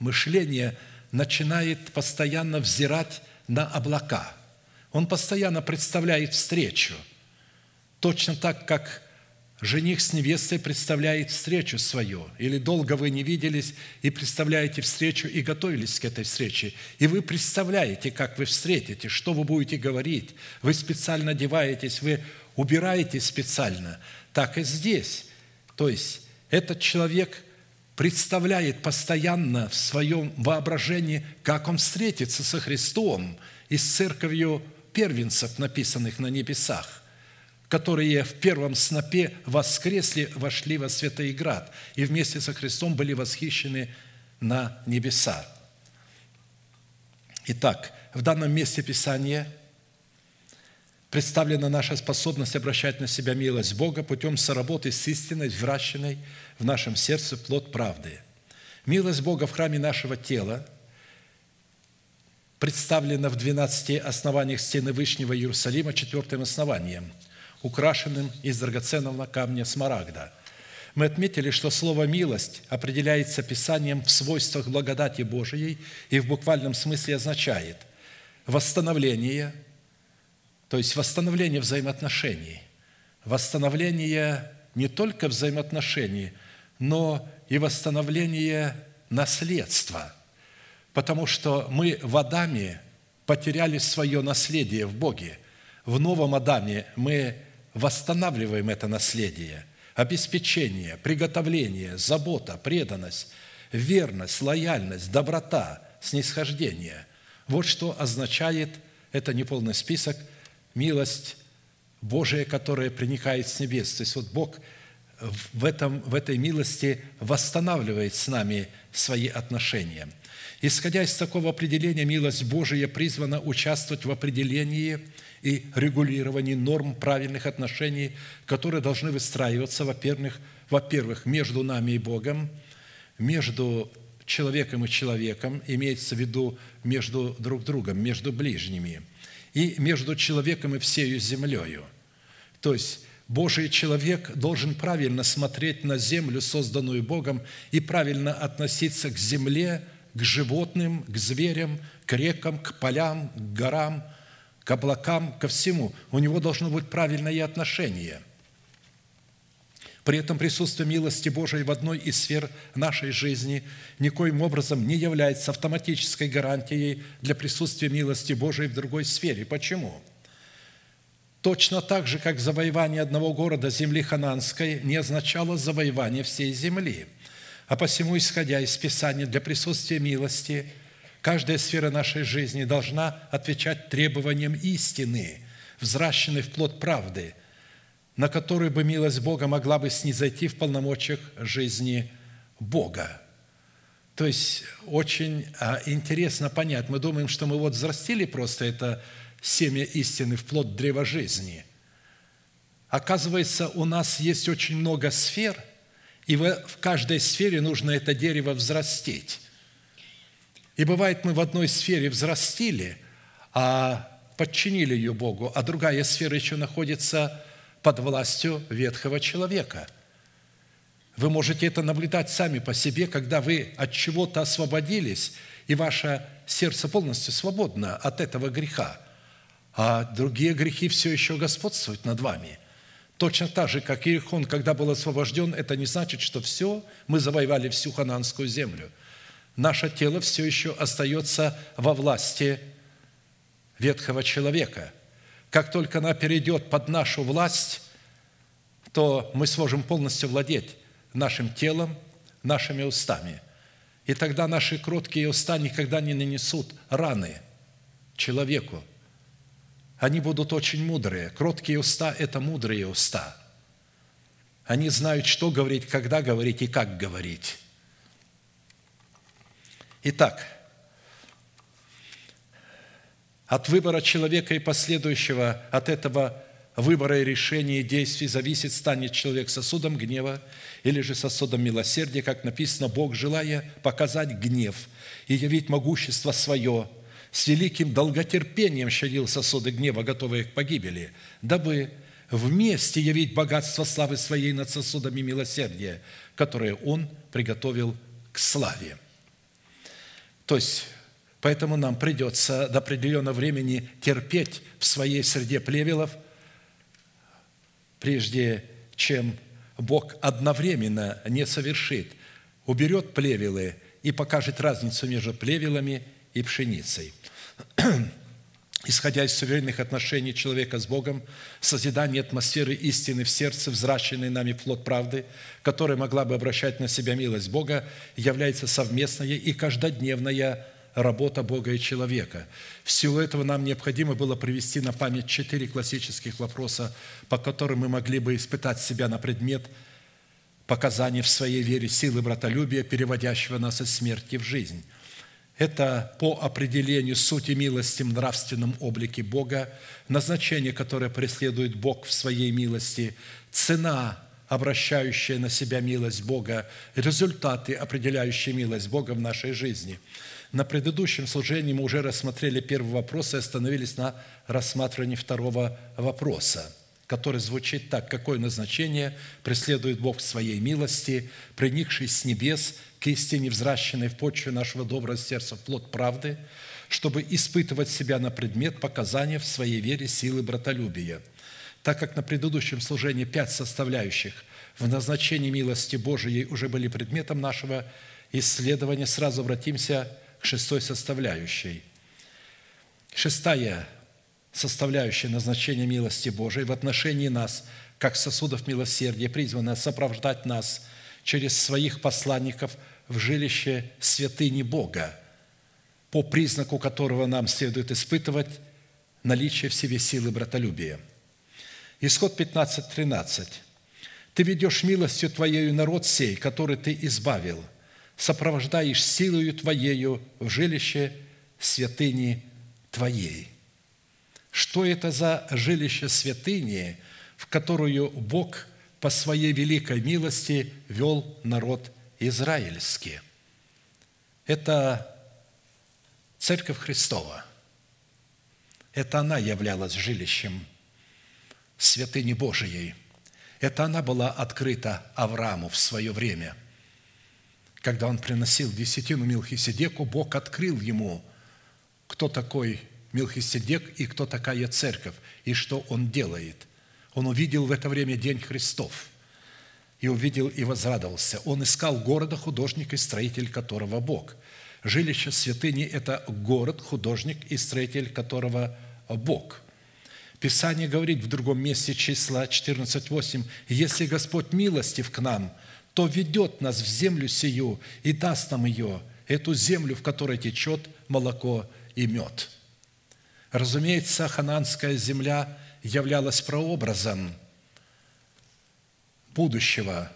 мышление начинает постоянно взирать на облака. Он постоянно представляет встречу. Точно так, как жених с невестой представляет встречу свою. Или долго вы не виделись и представляете встречу и готовились к этой встрече. И вы представляете, как вы встретите, что вы будете говорить. Вы специально одеваетесь, вы убираетесь специально. Так и здесь. То есть этот человек представляет постоянно в своем воображении, как он встретится со Христом и с церковью первенцев, написанных на небесах, которые в первом снопе воскресли, вошли во Святый Град и вместе со Христом были восхищены на небеса. Итак, в данном месте Писания представлена наша способность обращать на себя милость Бога путем соработы с истиной, вращенной в нашем сердце плод правды. Милость Бога в храме нашего тела представлена в 12 основаниях стены Вышнего Иерусалима четвертым основанием, украшенным из драгоценного камня смарагда. Мы отметили, что слово «милость» определяется Писанием в свойствах благодати Божией и в буквальном смысле означает восстановление, то есть восстановление взаимоотношений, восстановление не только взаимоотношений – но и восстановление наследства, потому что мы в Адаме потеряли свое наследие в Боге. В новом Адаме мы восстанавливаем это наследие. Обеспечение, приготовление, забота, преданность, верность, лояльность, доброта, снисхождение. Вот что означает, это неполный список, милость Божия, которая проникает с небес. То есть вот Бог – в, этом, в этой милости восстанавливает с нами свои отношения. Исходя из такого определения, милость Божия призвана участвовать в определении и регулировании норм правильных отношений, которые должны выстраиваться, во-первых, во-первых, между нами и Богом, между человеком и человеком, имеется в виду между друг другом, между ближними, и между человеком и всею землею. То есть Божий человек должен правильно смотреть на землю, созданную Богом, и правильно относиться к земле, к животным, к зверям, к рекам, к полям, к горам, к облакам, ко всему. У него должно быть правильное отношение. При этом присутствие милости Божией в одной из сфер нашей жизни никоим образом не является автоматической гарантией для присутствия милости Божией в другой сфере. Почему? Точно так же, как завоевание одного города земли хананской не означало завоевание всей земли. А посему, исходя из Писания, для присутствия милости, каждая сфера нашей жизни должна отвечать требованиям истины, взращенной в плод правды, на которую бы милость Бога могла бы снизойти в полномочиях жизни Бога. То есть очень а, интересно понять. Мы думаем, что мы вот взрастили просто это семя истины в плод древа жизни. Оказывается, у нас есть очень много сфер, и в каждой сфере нужно это дерево взрастить. И бывает, мы в одной сфере взрастили, а подчинили ее Богу, а другая сфера еще находится под властью ветхого человека. Вы можете это наблюдать сами по себе, когда вы от чего-то освободились, и ваше сердце полностью свободно от этого греха – а другие грехи все еще господствуют над вами. Точно так же, как Иерихон, когда был освобожден, это не значит, что все, мы завоевали всю хананскую землю. Наше тело все еще остается во власти ветхого человека. Как только она перейдет под нашу власть, то мы сможем полностью владеть нашим телом, нашими устами. И тогда наши кроткие уста никогда не нанесут раны человеку, они будут очень мудрые. Кроткие уста – это мудрые уста. Они знают, что говорить, когда говорить и как говорить. Итак, от выбора человека и последующего от этого выбора и решения и действий зависит, станет человек сосудом гнева или же сосудом милосердия, как написано, Бог, желая показать гнев и явить могущество свое, с великим долготерпением щадил сосуды гнева, готовые к погибели, дабы вместе явить богатство славы своей над сосудами милосердия, которые Он приготовил к славе. То есть, поэтому нам придется до определенного времени терпеть в своей среде плевелов – прежде чем Бог одновременно не совершит, уберет плевелы и покажет разницу между плевелами и пшеницей. [clears throat] Исходя из суверенных отношений человека с Богом, созидание атмосферы истины в сердце, взращенный нами плод правды, которая могла бы обращать на себя милость Бога, является совместная и каждодневная работа Бога и человека. В силу этого нам необходимо было привести на память четыре классических вопроса, по которым мы могли бы испытать себя на предмет показаний в своей вере силы братолюбия, переводящего нас из смерти в жизнь. Это по определению сути милости в нравственном облике Бога, назначение, которое преследует Бог в своей милости, цена, обращающая на себя милость Бога, результаты, определяющие милость Бога в нашей жизни – на предыдущем служении мы уже рассмотрели первый вопрос и остановились на рассматривании второго вопроса, который звучит так. Какое назначение преследует Бог в своей милости, приникший с небес к истине, взращенной в почве нашего доброго сердца, плод правды, чтобы испытывать себя на предмет показания в своей вере силы братолюбия. Так как на предыдущем служении пять составляющих в назначении милости Божией уже были предметом нашего исследования, сразу обратимся шестой составляющей. Шестая составляющая назначения милости Божией в отношении нас, как сосудов милосердия, призвана сопровождать нас через своих посланников в жилище святыни Бога, по признаку которого нам следует испытывать наличие в себе силы братолюбия. Исход 15, 13. «Ты ведешь милостью Твоею народ сей, который Ты избавил – сопровождаешь силою Твоею в жилище святыни Твоей». Что это за жилище святыни, в которую Бог по Своей великой милости вел народ израильский? Это Церковь Христова. Это она являлась жилищем святыни Божией. Это она была открыта Аврааму в свое время – когда он приносил десятину Милхиседеку, Бог открыл ему, кто такой Милхиседек и кто такая церковь, и что он делает. Он увидел в это время День Христов, и увидел и возрадовался. Он искал города, художник и строитель которого Бог. Жилище святыни – это город, художник и строитель которого Бог – Писание говорит в другом месте числа 14.8, «Если Господь милостив к нам, то ведет нас в землю сию и даст нам ее, эту землю, в которой течет молоко и мед». Разумеется, хананская земля являлась прообразом будущего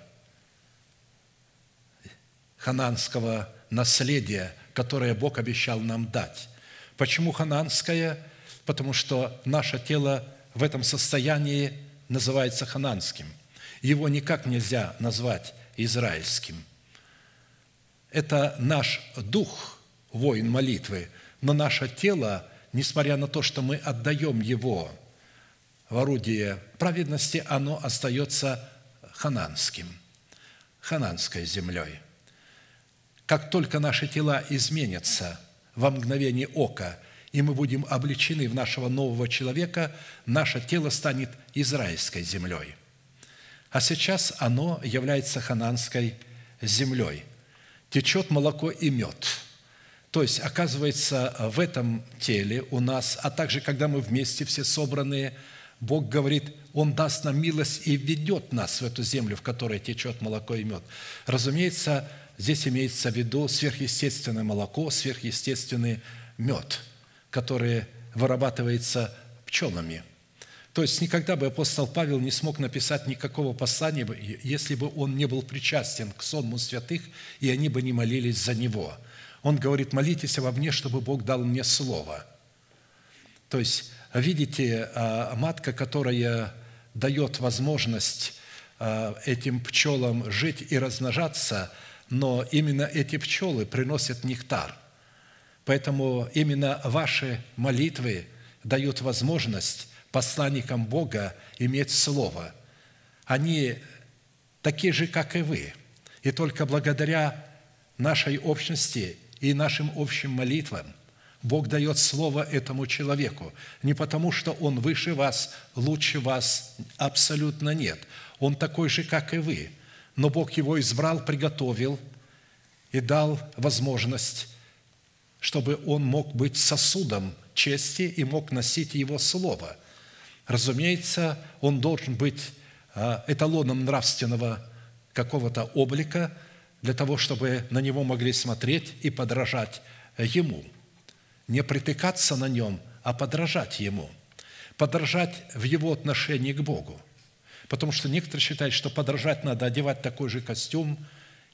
хананского наследия, которое Бог обещал нам дать. Почему хананское? Потому что наше тело в этом состоянии называется хананским. Его никак нельзя назвать израильским. Это наш дух, воин молитвы, но наше тело, несмотря на то, что мы отдаем его в орудие праведности, оно остается хананским, хананской землей. Как только наши тела изменятся во мгновение ока, и мы будем обличены в нашего нового человека, наше тело станет израильской землей. А сейчас оно является хананской землей. Течет молоко и мед. То есть, оказывается, в этом теле у нас, а также, когда мы вместе все собранные, Бог говорит, Он даст нам милость и ведет нас в эту землю, в которой течет молоко и мед. Разумеется, здесь имеется в виду сверхъестественное молоко, сверхъестественный мед, который вырабатывается пчелами – то есть никогда бы апостол Павел не смог написать никакого послания, если бы он не был причастен к сонму святых, и они бы не молились за него. Он говорит, молитесь обо мне, чтобы Бог дал мне слово. То есть, видите, а, матка, которая дает возможность а, этим пчелам жить и размножаться, но именно эти пчелы приносят нектар. Поэтому именно ваши молитвы дают возможность посланникам Бога иметь Слово. Они такие же, как и вы. И только благодаря нашей общности и нашим общим молитвам Бог дает Слово этому человеку. Не потому, что он выше вас, лучше вас, абсолютно нет. Он такой же, как и вы. Но Бог его избрал, приготовил и дал возможность, чтобы он мог быть сосудом чести и мог носить его Слово. Разумеется, он должен быть а, эталоном нравственного какого-то облика для того, чтобы на него могли смотреть и подражать ему. Не притыкаться на нем, а подражать ему. Подражать в его отношении к Богу. Потому что некоторые считают, что подражать надо одевать такой же костюм,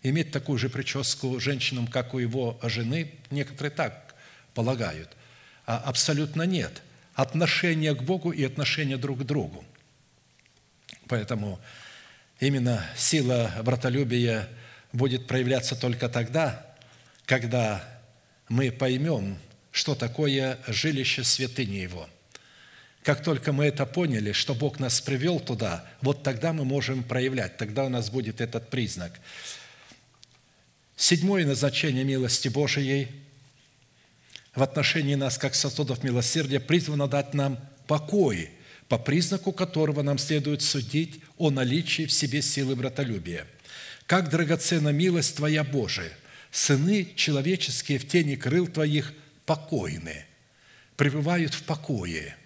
иметь такую же прическу женщинам, как у его жены. Некоторые так полагают. А абсолютно нет. Отношение к Богу и отношение друг к другу. Поэтому Именно сила братолюбия будет проявляться только тогда, когда мы поймем, что такое жилище святыни Его. Как только мы это поняли, что Бог нас привел туда, вот тогда мы можем проявлять, тогда у нас будет этот признак. Седьмое назначение милости Божией в отношении нас, как сосудов милосердия, призвано дать нам покой – по признаку которого нам следует судить о наличии в себе силы братолюбия. Как драгоценна милость Твоя, Божия! Сыны человеческие в тени крыл Твоих покойны, пребывают в покое.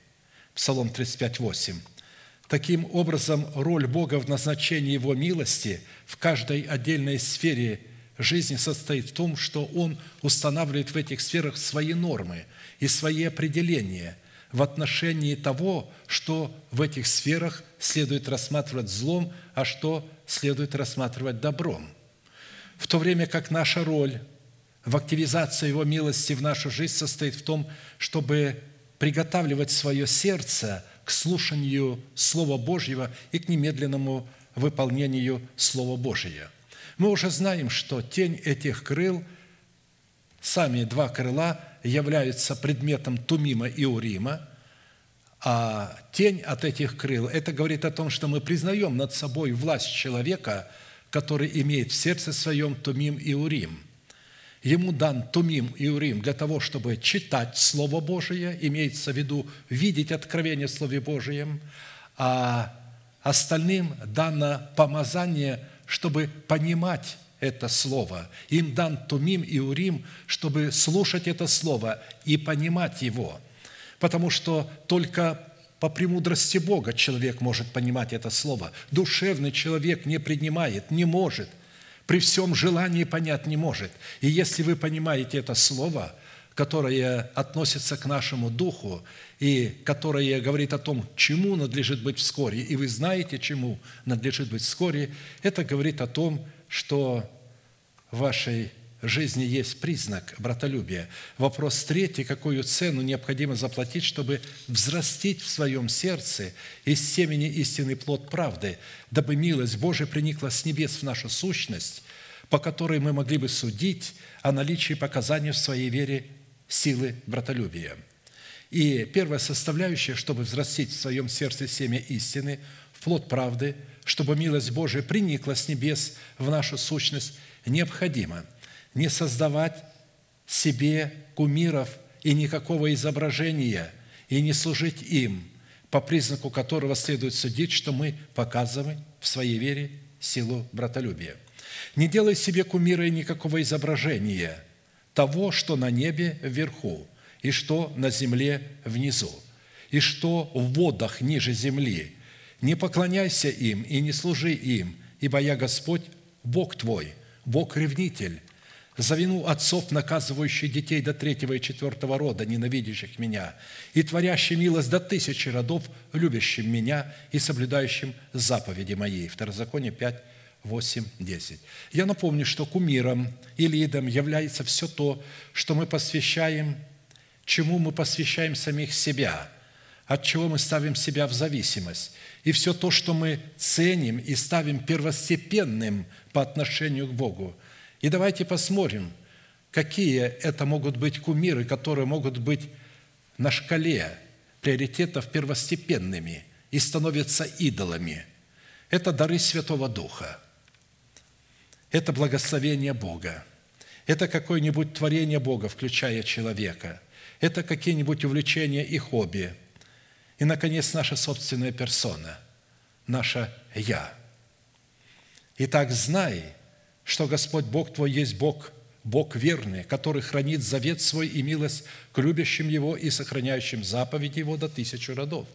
Псалом 35, 8. Таким образом, роль Бога в назначении Его милости в каждой отдельной сфере жизни состоит в том, что Он устанавливает в этих сферах свои нормы и свои определения – в отношении того, что в этих сферах следует рассматривать злом, а что следует рассматривать добром. В то время как наша роль в активизации Его милости в нашу жизнь состоит в том, чтобы приготавливать свое сердце к слушанию Слова Божьего и к немедленному выполнению Слова Божия. Мы уже знаем, что тень этих крыл, сами два крыла – являются предметом Тумима и Урима, а тень от этих крыл – это говорит о том, что мы признаем над собой власть человека, который имеет в сердце своем Тумим и Урим. Ему дан Тумим и Урим для того, чтобы читать Слово Божие, имеется в виду видеть откровение в Слове Божьем, а остальным дано помазание, чтобы понимать это Слово. Им дан Тумим и Урим, чтобы слушать это Слово и понимать его. Потому что только по премудрости Бога человек может понимать это Слово. Душевный человек не принимает, не может. При всем желании понять не может. И если вы понимаете это Слово, которое относится к нашему духу и которое говорит о том, чему надлежит быть вскоре, и вы знаете, чему надлежит быть вскоре, это говорит о том, что в вашей жизни есть признак братолюбия. Вопрос третий. Какую цену необходимо заплатить, чтобы взрастить в своем сердце из семени истинный плод правды, дабы милость Божия приникла с небес в нашу сущность, по которой мы могли бы судить о наличии показаний в своей вере силы братолюбия. И первая составляющая, чтобы взрастить в своем сердце семя истины, в плод правды – чтобы милость Божия приникла с небес в нашу сущность, необходимо не создавать себе кумиров и никакого изображения, и не служить им, по признаку которого следует судить, что мы показываем в своей вере силу братолюбия. Не делай себе кумира и никакого изображения того, что на небе вверху, и что на земле внизу, и что в водах ниже земли, не поклоняйся им и не служи им, ибо я Господь, Бог твой, Бог-ревнитель, за вину отцов, наказывающих детей до третьего и четвертого рода, ненавидящих Меня, и творящий милость до тысячи родов, любящим Меня и соблюдающим заповеди Мои». Второзаконие 5, 8, 10. Я напомню, что кумиром или идом является все то, что мы посвящаем, чему мы посвящаем самих себя, от чего мы ставим себя в зависимость, и все то, что мы ценим и ставим первостепенным по отношению к Богу. И давайте посмотрим, какие это могут быть кумиры, которые могут быть на шкале приоритетов первостепенными и становятся идолами. Это дары Святого Духа – это благословение Бога. Это какое-нибудь творение Бога, включая человека. Это какие-нибудь увлечения и хобби. И, наконец, наша собственная персона, наше «я». Итак, знай, что Господь Бог твой есть Бог, Бог верный, который хранит завет свой и милость к любящим Его и сохраняющим заповеди Его до тысячи родов.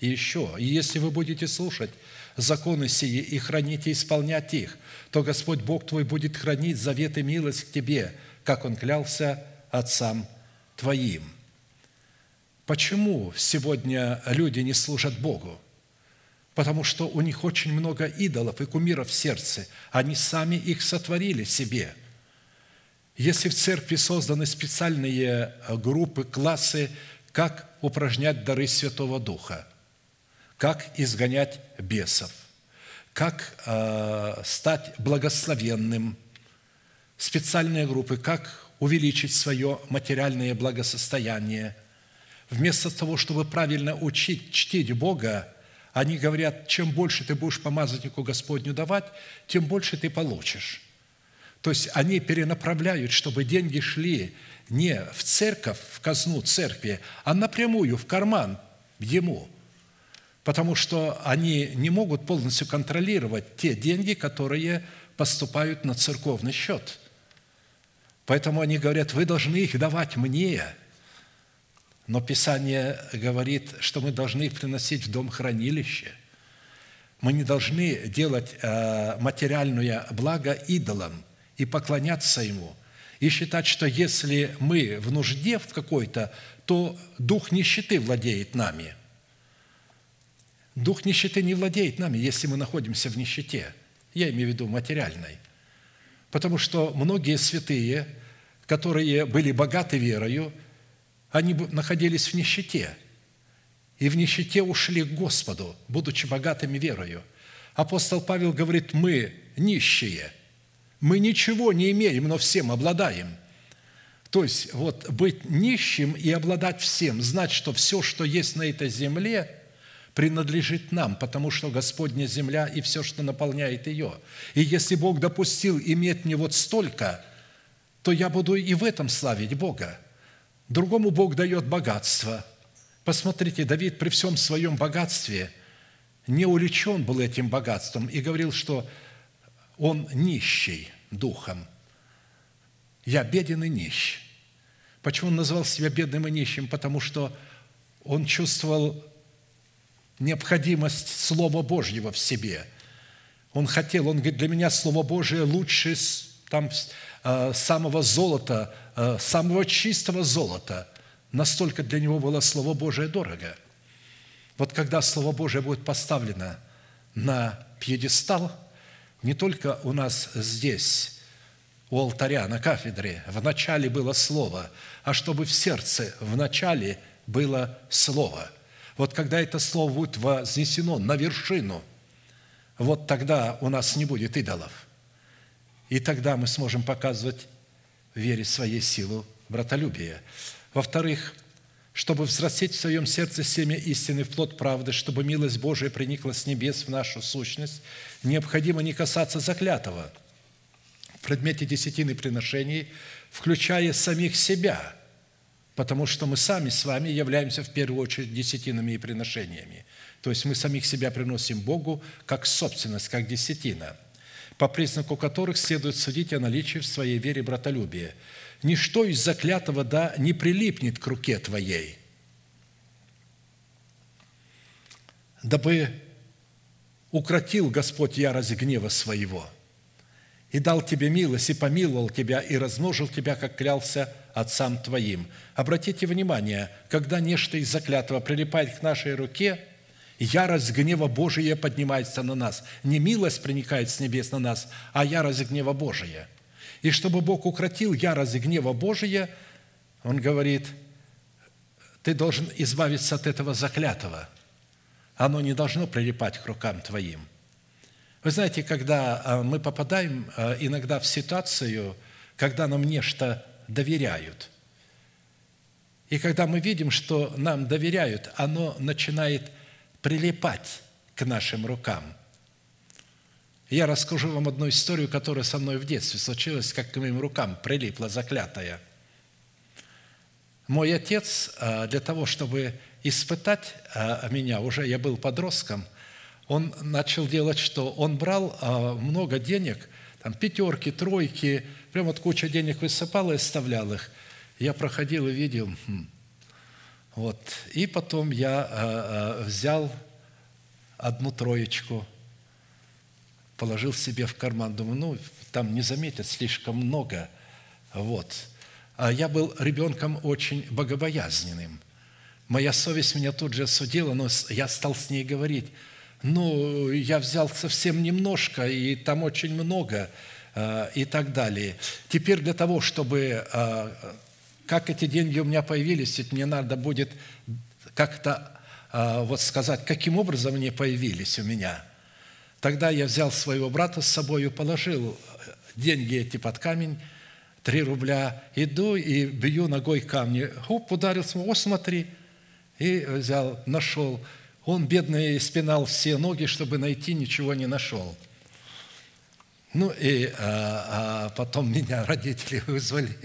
И еще, и если вы будете слушать законы сии и хранить и исполнять их, то Господь Бог твой будет хранить завет и милость к тебе, как Он клялся отцам твоим». Почему сегодня люди не служат Богу? Потому что у них очень много идолов и кумиров в сердце. Они сами их сотворили себе. Если в церкви созданы специальные группы, классы, как упражнять дары Святого Духа – как изгонять бесов, как э, стать благословенным, специальные группы, как увеличить свое материальное благосостояние. Вместо того, чтобы правильно учить, чтить Бога, они говорят, чем больше ты будешь помазаннику Господню давать, тем больше ты получишь. То есть они перенаправляют, чтобы деньги шли не в церковь, в казну церкви, а напрямую в карман ему – потому что они не могут полностью контролировать те деньги, которые поступают на церковный счет. Поэтому они говорят, вы должны их давать мне. Но Писание говорит, что мы должны их приносить в дом хранилище. Мы не должны делать э, материальное благо идолам и поклоняться ему. И считать, что если мы в нужде в какой-то, то дух нищеты владеет нами – Дух нищеты не владеет нами, если мы находимся в нищете. Я имею в виду материальной. Потому что многие святые, которые были богаты верою, они находились в нищете. И в нищете ушли к Господу, будучи богатыми верою. Апостол Павел говорит, мы нищие, мы ничего не имеем, но всем обладаем. То есть вот быть нищим и обладать всем, знать, что все, что есть на этой земле – принадлежит нам, потому что Господня земля и все, что наполняет ее. И если Бог допустил иметь мне вот столько, то я буду и в этом славить Бога. Другому Бог дает богатство. Посмотрите, Давид при всем своем богатстве не увлечен был этим богатством и говорил, что он нищий духом. Я беден и нищ. Почему он назвал себя бедным и нищим? Потому что он чувствовал необходимость Слова Божьего в себе. Он хотел, он говорит, для меня Слово Божие лучше там, самого золота, э, самого чистого золота. Настолько для него было Слово Божие дорого. Вот когда Слово Божие будет поставлено на пьедестал, не только у нас здесь, у алтаря, на кафедре, в начале было Слово, а чтобы в сердце в начале было Слово – вот когда это слово будет вознесено на вершину, вот тогда у нас не будет идолов. И тогда мы сможем показывать вере своей силу братолюбия. Во-вторых, чтобы взрастить в своем сердце семя истины в плод правды, чтобы милость Божия проникла с небес в нашу сущность, необходимо не касаться заклятого в предмете десятины приношений, включая самих себя – потому что мы сами с вами являемся в первую очередь десятинами и приношениями. То есть мы самих себя приносим Богу как собственность, как десятина, по признаку которых следует судить о наличии в своей вере братолюбия. Ничто из заклятого да не прилипнет к руке твоей, дабы укротил Господь ярость гнева своего – и дал тебе милость, и помиловал тебя, и размножил тебя, как клялся отцам твоим». Обратите внимание, когда нечто из заклятого прилипает к нашей руке, Ярость гнева Божия поднимается на нас. Не милость проникает с небес на нас, а ярость гнева Божия. И чтобы Бог укротил ярость гнева Божия, Он говорит, ты должен избавиться от этого заклятого. Оно не должно прилипать к рукам твоим. Вы знаете, когда а, мы попадаем а, иногда в ситуацию, когда нам нечто доверяют, и когда мы видим, что нам доверяют, оно начинает прилипать к нашим рукам. Я расскажу вам одну историю, которая со мной в детстве случилась, как к моим рукам прилипла заклятая. Мой отец а, для того, чтобы испытать а, меня, уже я был подростком, он начал делать что? Он брал а, много денег, там пятерки, тройки, прям вот куча денег высыпал и оставлял их. Я проходил и видел, хм, вот. И потом я э, э, взял одну троечку, положил себе в карман, думаю, ну, там не заметят слишком много. Вот. А я был ребенком очень богобоязненным. Моя совесть меня тут же осудила, но я стал с ней говорить, ну, я взял совсем немножко, и там очень много, э, и так далее. Теперь для того, чтобы как эти деньги у меня появились, ведь мне надо будет как-то а, вот сказать, каким образом они появились у меня. Тогда я взял своего брата с собой и положил деньги эти под камень, три рубля, иду и бью ногой камни. Хоп, ударился, о, смотри. И взял, нашел. Он, бедный, спинал все ноги, чтобы найти, ничего не нашел. Ну и а, а потом меня [laughs] родители вызвали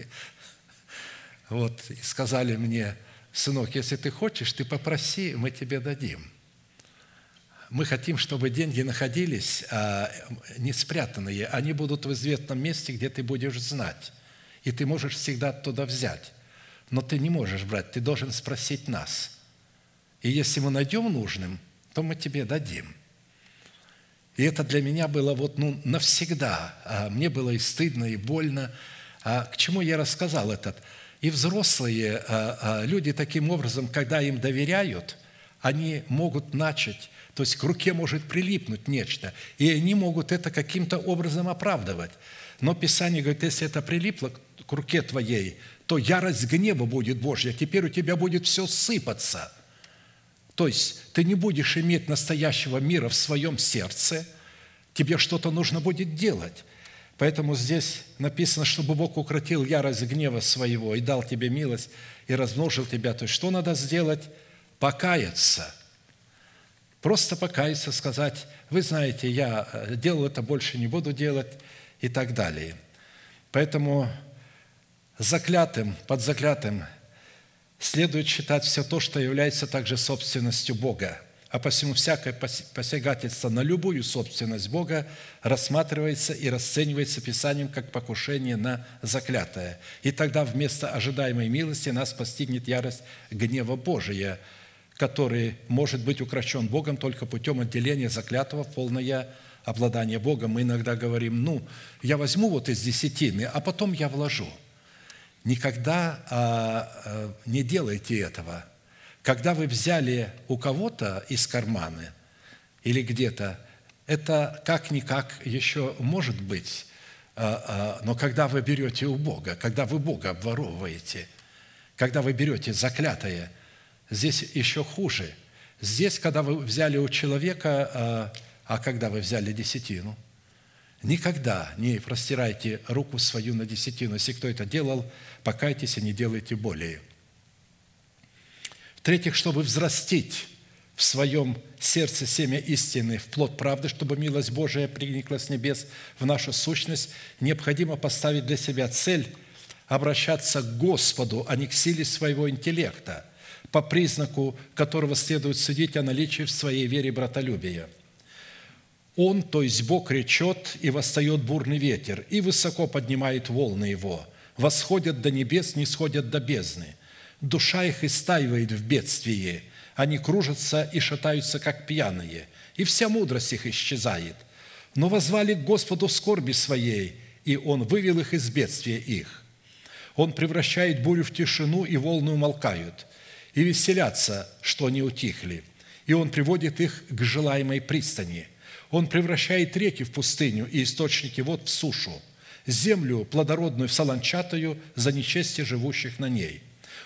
вот, и сказали мне, сынок, если ты хочешь, ты попроси, мы тебе дадим. Мы хотим, чтобы деньги находились а, не спрятанные, они будут в известном месте, где ты будешь знать. И ты можешь всегда оттуда взять. Но ты не можешь брать, ты должен спросить нас. И если мы найдем нужным, то мы тебе дадим. И это для меня было вот ну, навсегда. А мне было и стыдно, и больно. А к чему я рассказал этот? И взрослые а, а, люди таким образом, когда им доверяют, они могут начать, то есть к руке может прилипнуть нечто, и они могут это каким-то образом оправдывать. Но Писание говорит, если это прилипло к руке твоей, то ярость гнева будет Божья, теперь у тебя будет все сыпаться. То есть ты не будешь иметь настоящего мира в своем сердце, тебе что-то нужно будет делать. Поэтому здесь написано, чтобы Бог укротил ярость гнева своего и дал тебе милость, и размножил тебя. То есть что надо сделать? Покаяться. Просто покаяться, сказать, вы знаете, я э, делал это, больше не буду делать и так далее. Поэтому заклятым, под заклятым следует считать все то, что является также собственностью Бога – а посему всякое посягательство на любую собственность Бога рассматривается и расценивается Писанием как покушение на заклятое. И тогда вместо ожидаемой милости нас постигнет ярость гнева Божия, который может быть укращен Богом только путем отделения заклятого в полное обладание Богом. Мы иногда говорим, ну, я возьму вот из десятины, а потом я вложу. Никогда а, а, не делайте этого – когда вы взяли у кого-то из кармана или где-то, это как-никак еще может быть, а, а, но когда вы берете у Бога, когда вы Бога обворовываете, когда вы берете заклятое, здесь еще хуже. Здесь, когда вы взяли у человека, а, а когда вы взяли десятину, никогда не простирайте руку свою на десятину. Если кто это делал, покайтесь и не делайте более – в-третьих, чтобы взрастить в своем сердце семя истины, в плод правды, чтобы милость Божия приникла с небес в нашу сущность, необходимо поставить для себя цель обращаться к Господу, а не к силе своего интеллекта, по признаку которого следует судить о наличии в своей вере братолюбия. Он, то есть Бог, речет, и восстает бурный ветер, и высоко поднимает волны его, восходят до небес, не сходят до бездны – душа их истаивает в бедствии, они кружатся и шатаются, как пьяные, и вся мудрость их исчезает. Но возвали к Господу в скорби своей, и Он вывел их из бедствия их. Он превращает бурю в тишину, и волны умолкают, и веселятся, что они утихли. и Он приводит их к желаемой пристани. Он превращает реки в пустыню и источники вод в сушу, землю плодородную в солончатую за нечестие живущих на ней.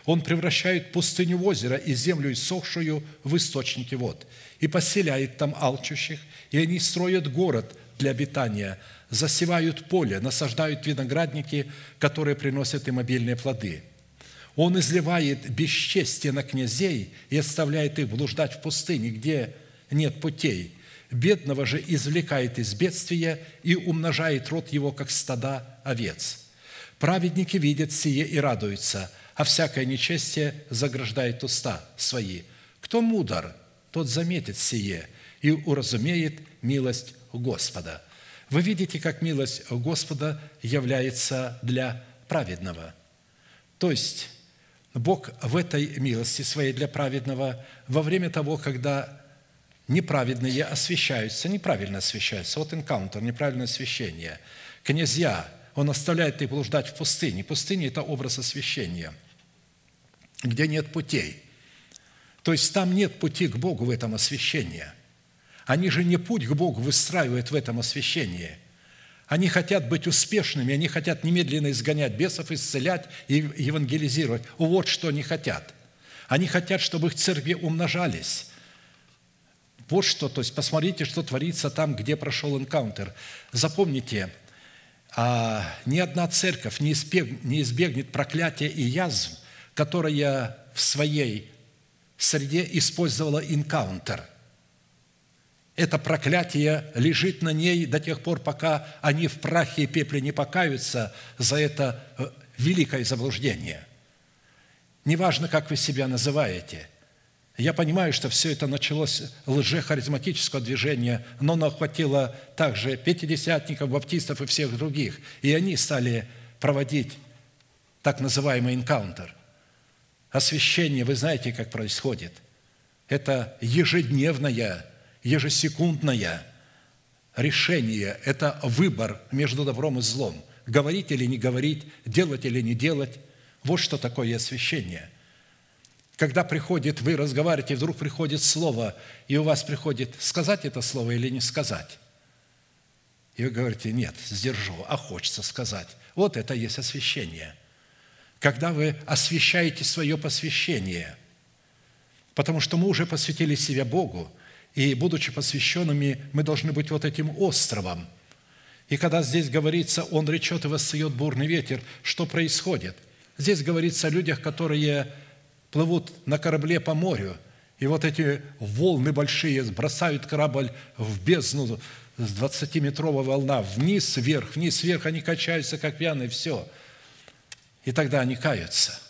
Он превращает пустыню в озеро и землю иссохшую в источники вод, и поселяет там алчущих, и они строят город для обитания, засевают поле, насаждают виноградники, которые приносят им обильные плоды – он изливает бесчестие на князей и оставляет их блуждать в пустыне, где нет путей. Бедного же извлекает из бедствия и умножает род его, как стада овец. Праведники видят сие и радуются, а всякое нечестие заграждает уста свои. Кто мудр, тот заметит сие и уразумеет милость Господа. Вы видите, как милость Господа является для праведного. То есть, Бог в этой милости своей для праведного во время того, когда неправедные освящаются, неправильно освящаются. Вот энкаунтер, неправильное освящение. Князья, он оставляет их блуждать в пустыне. Пустыня – это образ освящения, где нет путей. То есть там нет пути к Богу в этом освящении. Они же не путь к Богу выстраивают в этом освящении – они хотят быть успешными, они хотят немедленно изгонять бесов, исцелять и евангелизировать. Вот что они хотят. Они хотят, чтобы их церкви умножались. Вот что, то есть посмотрите, что творится там, где прошел энкаунтер. Запомните, а, ни одна церковь не, избег, не избегнет проклятия и язв, которая в своей среде использовала энкаунтер – это проклятие лежит на ней до тех пор, пока они в прахе и пепле не покаются за это э, великое заблуждение. Неважно, как вы себя называете. Я понимаю, что все это началось лжехаризматического движения, но оно охватило также пятидесятников, баптистов и всех других. И они стали проводить так называемый энкаунтер. Освящение, вы знаете, как происходит. Это ежедневная ежесекундное решение – это выбор между добром и злом. Говорить или не говорить, делать или не делать. Вот что такое освящение. Когда приходит, вы разговариваете, вдруг приходит слово, и у вас приходит сказать это слово или не сказать. И вы говорите, нет, сдержу, а хочется сказать. Вот это есть освящение. Когда вы освящаете свое посвящение, потому что мы уже посвятили себя Богу, и, будучи посвященными, мы должны быть вот этим островом. И когда здесь говорится, он речет и восстает бурный ветер, что происходит? Здесь говорится о людях, которые плывут на корабле по морю, и вот эти волны большие бросают корабль в бездну, с 20-метровая волна, вниз, вверх, вниз, вверх, они качаются, как пьяные, все. И тогда они каются –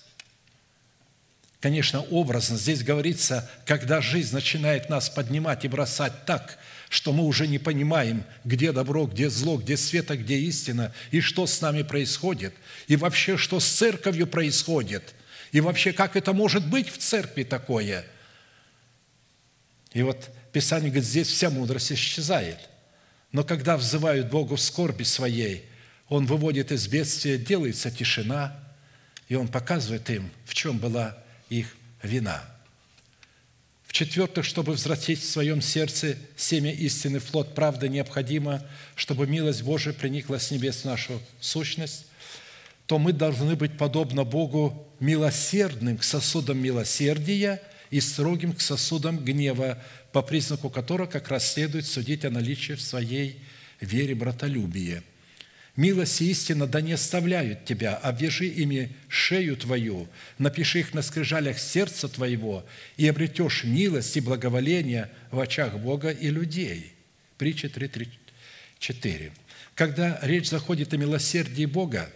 Конечно, образно здесь говорится, когда жизнь начинает нас поднимать и бросать так, что мы уже не понимаем, где добро, где зло, где свет, а где истина, и что с нами происходит, и вообще, что с церковью происходит, и вообще, как это может быть в церкви такое. И вот Писание говорит, здесь вся мудрость исчезает. Но когда взывают Богу в скорби своей, Он выводит из бедствия, делается тишина, и Он показывает им, в чем была их вина. В-четвертых, чтобы взрастить в своем сердце семя истины, плод правды необходимо, чтобы милость Божия проникла с небес в нашу сущность, то мы должны быть подобно Богу милосердным к сосудам милосердия и строгим к сосудам гнева, по признаку которого как раз следует судить о наличии в своей вере братолюбия – Милость и истина да не оставляют тебя, обвяжи ими шею твою, напиши их на скрижалях сердца твоего, и обретешь милость и благоволение в очах Бога и людей». Притча 3.4. Когда речь заходит о милосердии Бога,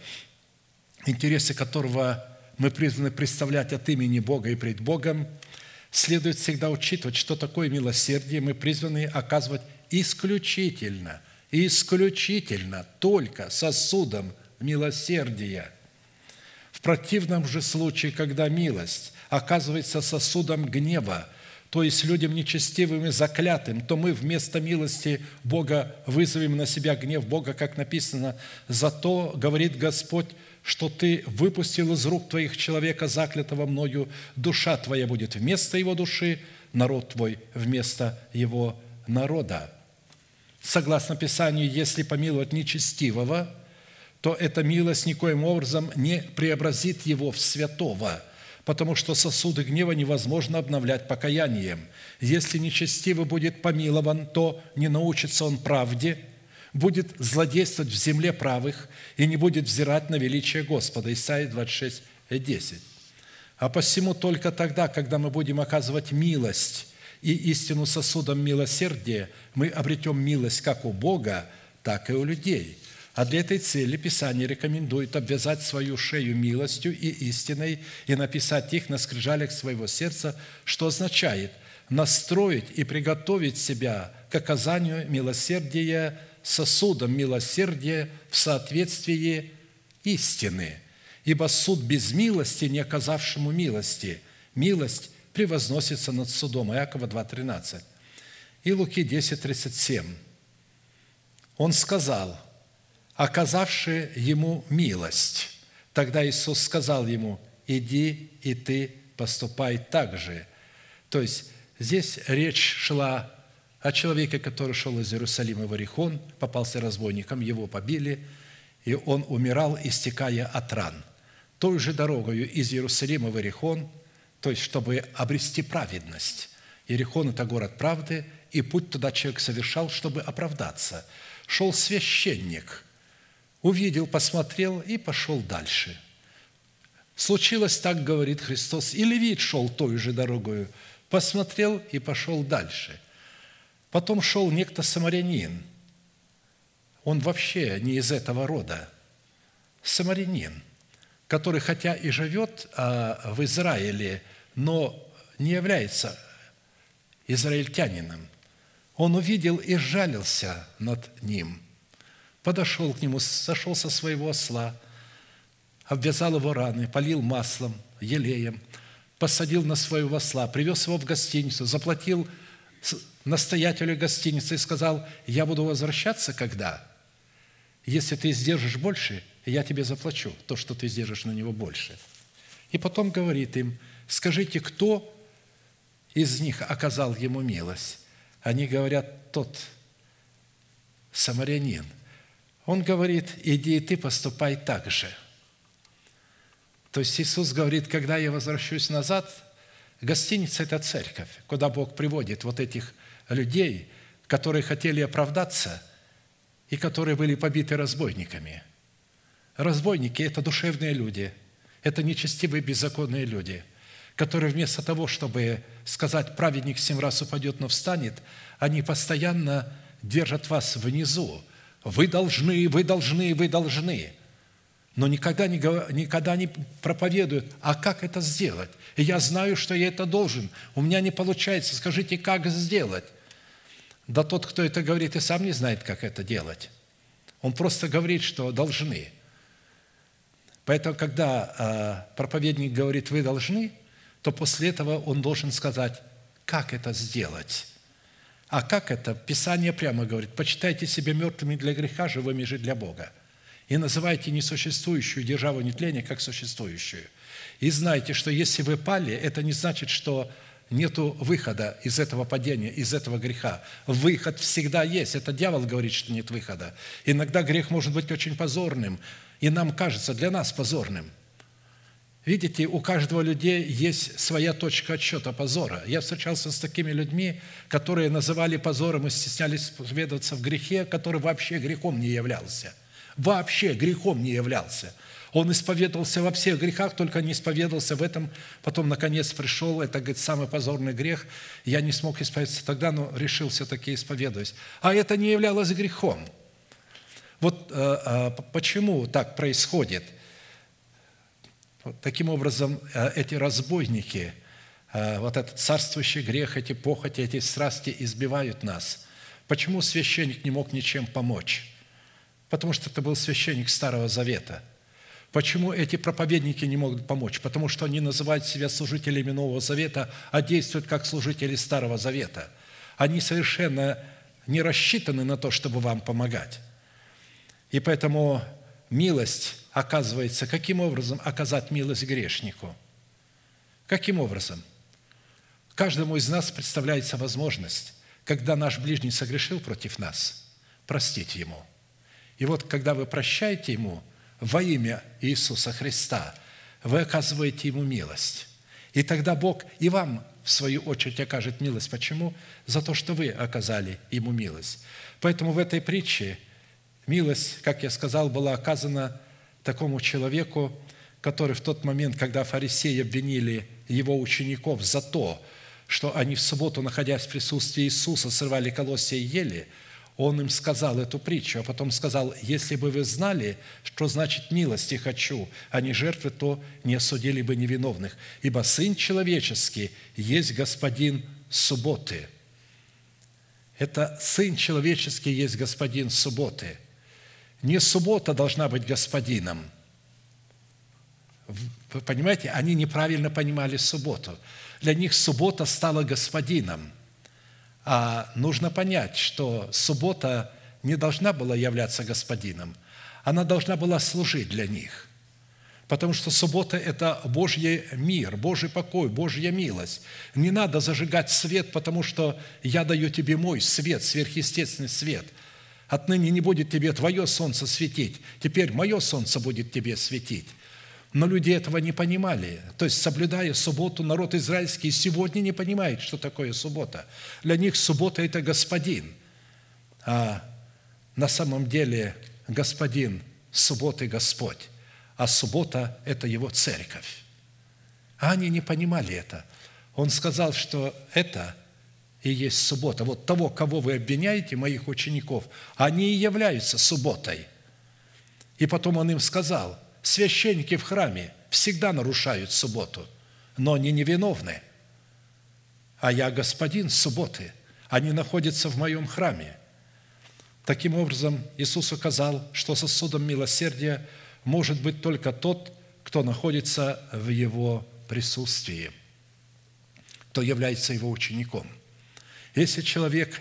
интересы которого мы призваны представлять от имени Бога и пред Богом, следует всегда учитывать, что такое милосердие мы призваны оказывать исключительно – исключительно только сосудом милосердия. В противном же случае, когда милость оказывается сосудом гнева, то есть людям нечестивым и заклятым, то мы вместо милости Бога вызовем на себя гнев Бога, как написано, «Зато, говорит Господь, что Ты выпустил из рук Твоих человека, заклятого Мною, душа Твоя будет вместо его души, народ твой вместо его народа. Согласно Писанию, если помиловать нечестивого, то эта милость никоим образом не преобразит его в святого, потому что сосуды гнева невозможно обновлять покаянием. Если нечестивый будет помилован, то не научится он правде, будет злодействовать в земле правых и не будет взирать на величие Господа. Исайя 26, 10. А посему только тогда, когда мы будем оказывать милость и истину сосудом милосердия, мы обретем милость как у Бога, так и у людей. А для этой цели Писание рекомендует обвязать свою шею милостью и истиной и написать их на скрижалях своего сердца, что означает настроить и приготовить себя к оказанию милосердия сосудом милосердия в соответствии истины. Ибо суд без милости, не оказавшему милости, милость превозносится над судом. Иакова 2.13. И Луки 10.37. Он сказал, оказавший ему милость. Тогда Иисус сказал ему, иди и ты поступай так же. То есть здесь речь шла о человеке, который шел из Иерусалима в Иерихон, попался разбойником, его побили, и он умирал, истекая от ран. Той же дорогою из Иерусалима в Иерихон – то есть чтобы обрести праведность. Иерихон – это город правды, и путь туда человек совершал, чтобы оправдаться. Шел священник, увидел, посмотрел и пошел дальше. Случилось так, говорит Христос, и левит шел той же дорогою, посмотрел и пошел дальше. Потом шел некто самарянин. Он вообще не из этого рода. Самарянин, который хотя и живет а, в Израиле, но не является израильтянином. Он увидел и жалился над ним. Подошел к нему, сошел со своего осла, обвязал его раны, полил маслом, елеем, посадил на своего осла, привез его в гостиницу, заплатил настоятелю гостиницы и сказал, я буду возвращаться когда? Если ты сдержишь больше, я тебе заплачу то, что ты сдержишь на него больше. И потом говорит им – Скажите, кто из них оказал ему милость? Они говорят, тот самарянин. Он говорит, иди и ты поступай так же. То есть Иисус говорит, когда я возвращусь назад, гостиница – это церковь, куда Бог приводит вот этих людей, которые хотели оправдаться и которые были побиты разбойниками. Разбойники – это душевные люди, это нечестивые, беззаконные люди – которые вместо того, чтобы сказать, праведник семь раз упадет, но встанет, они постоянно держат вас внизу. Вы должны, вы должны, вы должны. Но никогда не, никогда не проповедуют, а как это сделать? Я знаю, что я это должен. У меня не получается. Скажите, как сделать? Да тот, кто это говорит, и сам не знает, как это делать. Он просто говорит, что должны. Поэтому, когда а, проповедник говорит, вы должны – то после этого он должен сказать, как это сделать. А как это? Писание прямо говорит, почитайте себя мертвыми для греха, живыми же для Бога. И называйте несуществующую державу нетления как существующую. И знайте, что если вы пали, это не значит, что нет выхода из этого падения, из этого греха. Выход всегда есть. Это дьявол говорит, что нет выхода. Иногда грех может быть очень позорным, и нам кажется, для нас позорным – Видите, у каждого людей есть своя точка отсчета позора. Я встречался с такими людьми, которые называли позором и стеснялись исповедоваться в грехе, который вообще грехом не являлся. Вообще грехом не являлся. Он исповедовался во всех грехах, только не исповедовался в этом. Потом, наконец, пришел, это, говорит, самый позорный грех. Я не смог исповедоваться тогда, но решил все-таки исповедовать. А это не являлось грехом. Вот э, э, почему так происходит – Таким образом, э, эти разбойники, э, вот этот царствующий грех, эти похоти, эти страсти избивают нас. Почему священник не мог ничем помочь? Потому что это был священник Старого Завета. Почему эти проповедники не могут помочь? Потому что они называют себя служителями Нового Завета, а действуют как служители Старого Завета. Они совершенно не рассчитаны на то, чтобы вам помогать. И поэтому милость оказывается, каким образом оказать милость грешнику? Каким образом? Каждому из нас представляется возможность, когда наш ближний согрешил против нас, простить ему. И вот, когда вы прощаете ему во имя Иисуса Христа, вы оказываете ему милость. И тогда Бог и вам, в свою очередь, окажет милость. Почему? За то, что вы оказали ему милость. Поэтому в этой притче милость, как я сказал, была оказана такому человеку, который в тот момент, когда фарисеи обвинили его учеников за то, что они в субботу, находясь в присутствии Иисуса, срывали колосья и ели, он им сказал эту притчу, а потом сказал, если бы вы знали, что значит милости хочу, а не жертвы, то не осудили бы невиновных. Ибо Сын Человеческий есть Господин субботы. Это Сын Человеческий есть Господин субботы. Не суббота должна быть Господином – вы понимаете, они неправильно понимали субботу. Для них суббота стала господином. А нужно понять, что суббота не должна была являться господином. Она должна была служить для них. Потому что суббота – это Божий мир, Божий покой, Божья милость. Не надо зажигать свет, потому что я даю тебе мой свет, сверхъестественный свет. Отныне не будет тебе твое солнце светить, теперь мое солнце будет тебе светить. Но люди этого не понимали. То есть, соблюдая субботу, народ израильский сегодня не понимает, что такое суббота. Для них суббота – это господин. А на самом деле господин субботы – Господь. А суббота – это его церковь. А они не понимали это. Он сказал, что это и есть суббота. Вот того, кого вы обвиняете, моих учеников, они и являются субботой. И потом он им сказал – священники в храме всегда нарушают субботу, но они невиновны. А я господин субботы, они находятся в моем храме. Таким образом, Иисус указал, что сосудом милосердия может быть только тот, кто находится в Его присутствии, кто является Его учеником. Если человек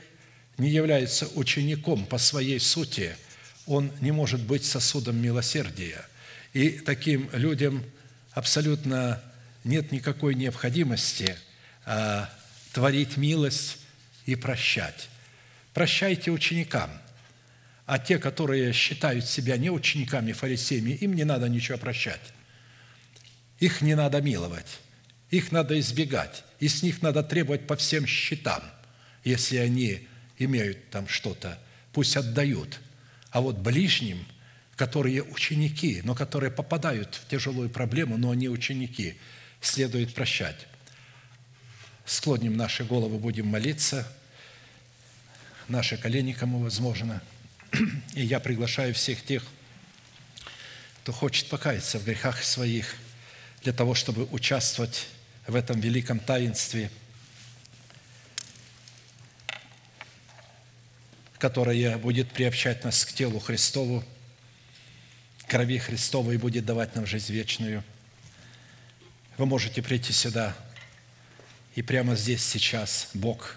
не является учеником по своей сути, он не может быть сосудом милосердия – и таким людям абсолютно нет никакой необходимости а, творить милость и прощать. Прощайте ученикам, а те, которые считают себя не учениками, фарисеями, им не надо ничего прощать. Их не надо миловать, их надо избегать, и с них надо требовать по всем счетам, если они имеют там что-то, пусть отдают. А вот ближним – которые ученики, но которые попадают в тяжелую проблему, но они ученики, следует прощать. Склоним наши головы, будем молиться, наши колени, кому возможно. [clears throat] И я приглашаю всех тех, кто хочет покаяться в грехах своих, для того, чтобы участвовать в этом великом таинстве, которое будет приобщать нас к телу Христову, крови Христовой будет давать нам жизнь вечную. Вы можете прийти сюда, и прямо здесь, сейчас Бог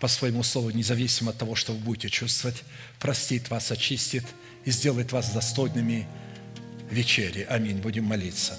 по своему слову, независимо от того, что вы будете чувствовать, простит вас, очистит и сделает вас достойными вечери. Аминь. Будем молиться.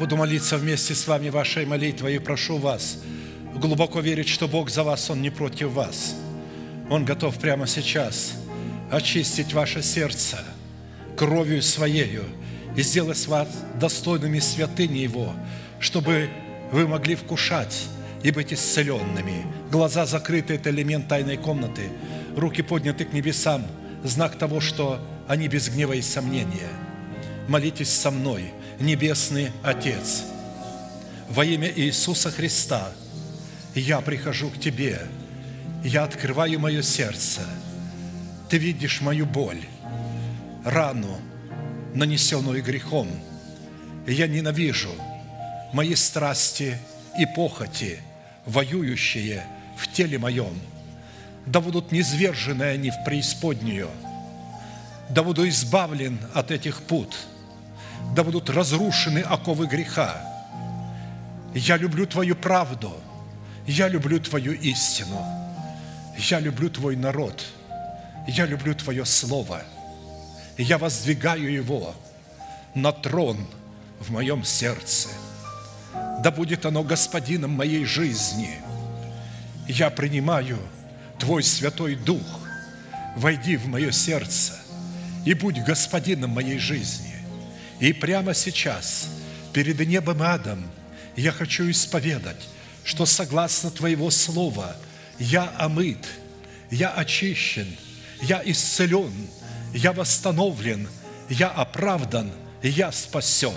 Буду молиться вместе с вами вашей молитвой и прошу вас глубоко верить, что Бог за вас, Он не против вас. Он готов прямо сейчас очистить ваше сердце кровью Своею и сделать вас достойными святыни Его, чтобы вы могли вкушать и быть исцеленными. Глаза закрыты – это элемент тайной комнаты. Руки подняты к небесам – знак того, что они без гнева и сомнения. Молитесь со мной, Небесный Отец. Во имя Иисуса Христа я прихожу к Тебе, я открываю мое сердце. Ты видишь мою боль, рану, нанесенную грехом. Я ненавижу мои страсти и похоти – воюющие в теле моем, да будут низвержены они в преисподнюю, да буду избавлен от этих пут, да будут разрушены оковы греха. Я люблю Твою правду, я люблю Твою истину, я люблю Твой народ, я люблю Твое Слово, я воздвигаю его на трон в моем сердце – да будет оно господином моей жизни. Я принимаю Твой Святой Дух, войди в мое сердце и будь господином моей жизни. И прямо сейчас, перед небом и адом, я хочу исповедать, что согласно Твоего Слова я омыт, я очищен, я исцелен, я восстановлен, я оправдан, я спасен.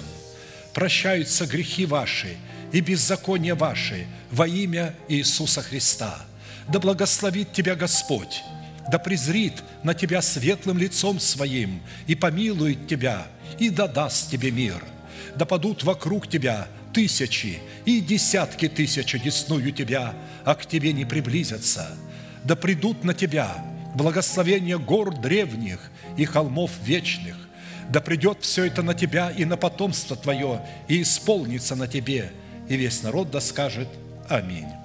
Прощаются грехи ваши – и беззакония ваши во имя Иисуса Христа. Да благословит тебя Господь, да презрит на тебя светлым лицом своим и помилует тебя, и да даст тебе мир. Да падут вокруг тебя тысячи и десятки тысяч десную тебя, а к тебе не приблизятся. Да придут на тебя благословения гор древних и холмов вечных. Да придет все это на тебя и на потомство твое, и исполнится на тебе – и весь народ да скажет Аминь.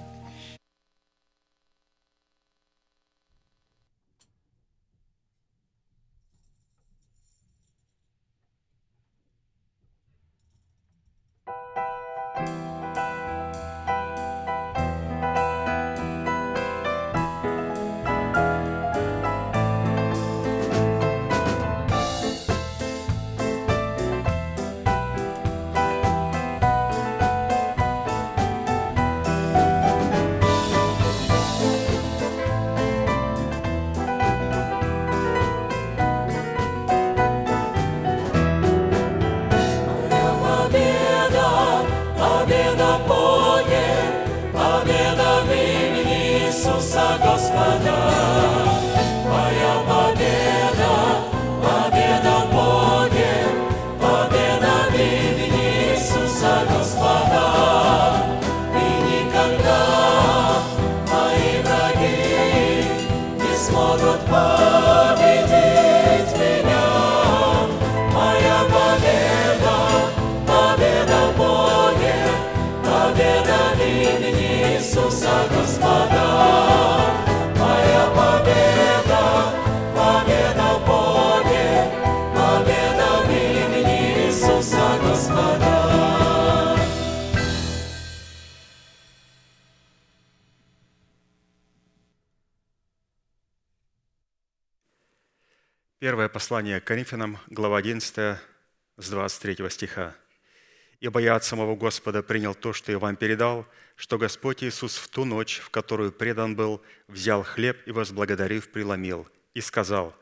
Послание к Коринфянам, глава 11, с 23 стиха. «Ибо я от самого Господа принял то, что я вам передал, что Господь Иисус в ту ночь, в которую предан был, взял хлеб и, возблагодарив, преломил, и сказал,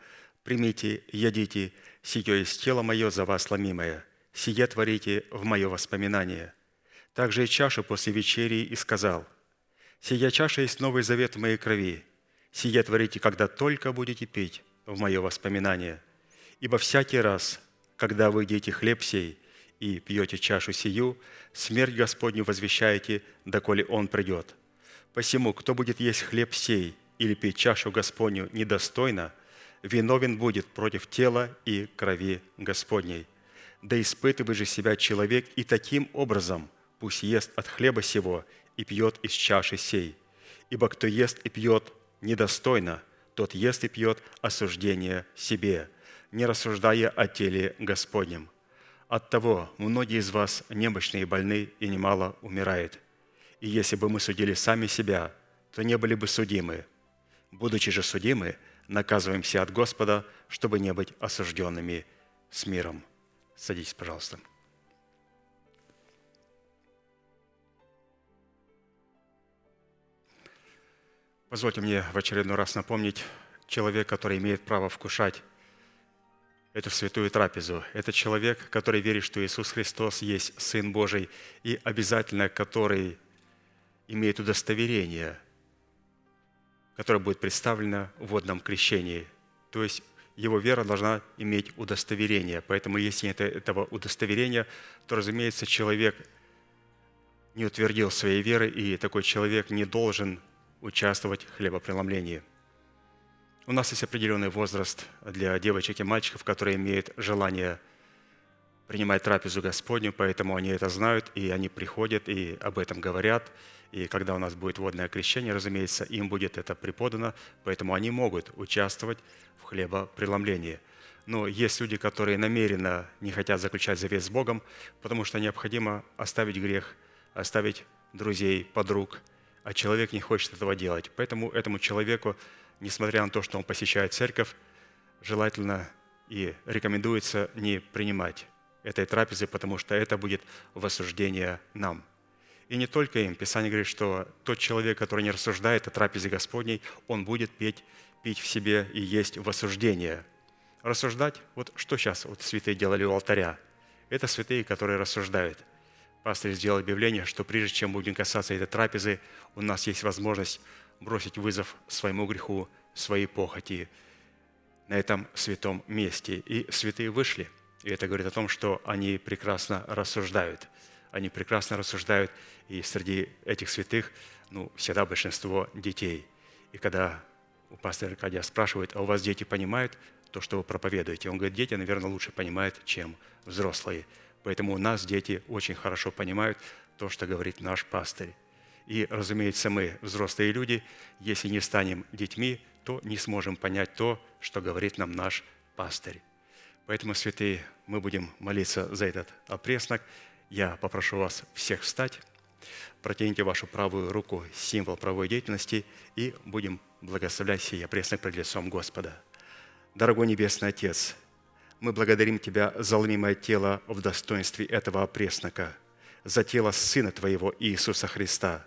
«Примите, едите, сие есть тело мое за вас ломимое, сие творите в мое воспоминание». Также и чашу после вечерии и сказал, «Сия чаша есть новый завет в моей крови, сие творите, когда только будете пить в мое воспоминание». Ибо всякий раз, когда вы едите хлеб сей и пьете чашу сию, смерть Господню возвещаете, доколе Он придет. Посему, кто будет есть хлеб сей или пить чашу Господню недостойно, виновен будет против тела и крови Господней. Да испытывай же себя человек и таким образом пусть ест от хлеба сего и пьет из чаши сей. Ибо кто ест и пьет недостойно, тот ест и пьет осуждение себе – не рассуждая о теле Господнем. От того многие из вас немощные и больны, и немало умирает. И если бы мы судили сами себя, то не были бы судимы. Будучи же судимы, наказываемся от Господа, чтобы не быть осужденными с миром. Садитесь, пожалуйста. Позвольте мне в очередной раз напомнить, человек, который имеет право вкушать эту святую трапезу. Это человек, который верит, что Иисус Христос есть Сын Божий, и обязательно который имеет удостоверение, которое будет представлено в водном крещении. То есть его вера должна иметь удостоверение. Поэтому если нет этого удостоверения, то, разумеется, человек не утвердил своей веры, и такой человек не должен участвовать в хлебопреломлении. У нас есть определенный возраст для девочек и мальчиков, которые имеют желание принимать трапезу Господню, поэтому они это знают, и они приходят и об этом говорят. И когда у нас будет водное крещение, разумеется, им будет это преподано, поэтому они могут участвовать в хлебопреломлении. Но есть люди, которые намеренно не хотят заключать завет с Богом, потому что необходимо оставить грех, оставить друзей, подруг – а человек не хочет этого делать. Поэтому этому человеку, несмотря на то, что он посещает церковь, желательно и рекомендуется не принимать этой трапезы, потому что это будет в осуждение нам. И не только им. Писание говорит, что тот человек, который не рассуждает о трапезе Господней, он будет пить, пить в себе и есть в осуждение. Рассуждать, вот что сейчас вот святые делали у алтаря. Это святые, которые рассуждают – пастор сделал объявление, что прежде чем будем касаться этой трапезы, у нас есть возможность бросить вызов своему греху, своей похоти на этом святом месте. И святые вышли. И это говорит о том, что они прекрасно рассуждают. Они прекрасно рассуждают, и среди этих святых ну, всегда большинство детей. И когда у пастора Аркадия спрашивают, а у вас дети понимают то, что вы проповедуете? Он говорит, дети, наверное, лучше понимают, чем взрослые. Поэтому у нас дети очень хорошо понимают то, что говорит наш пастырь. И, разумеется, мы, взрослые люди, если не станем детьми, то не сможем понять то, что говорит нам наш пастырь. Поэтому, святые, мы будем молиться за этот опреснок. Я попрошу вас всех встать, протяните вашу правую руку, символ правой деятельности, и будем благословлять сей опреснок пред лицом Господа. Дорогой Небесный Отец, мы благодарим Тебя за ломимое тело в достоинстве этого опреснока, за тело Сына Твоего Иисуса Христа,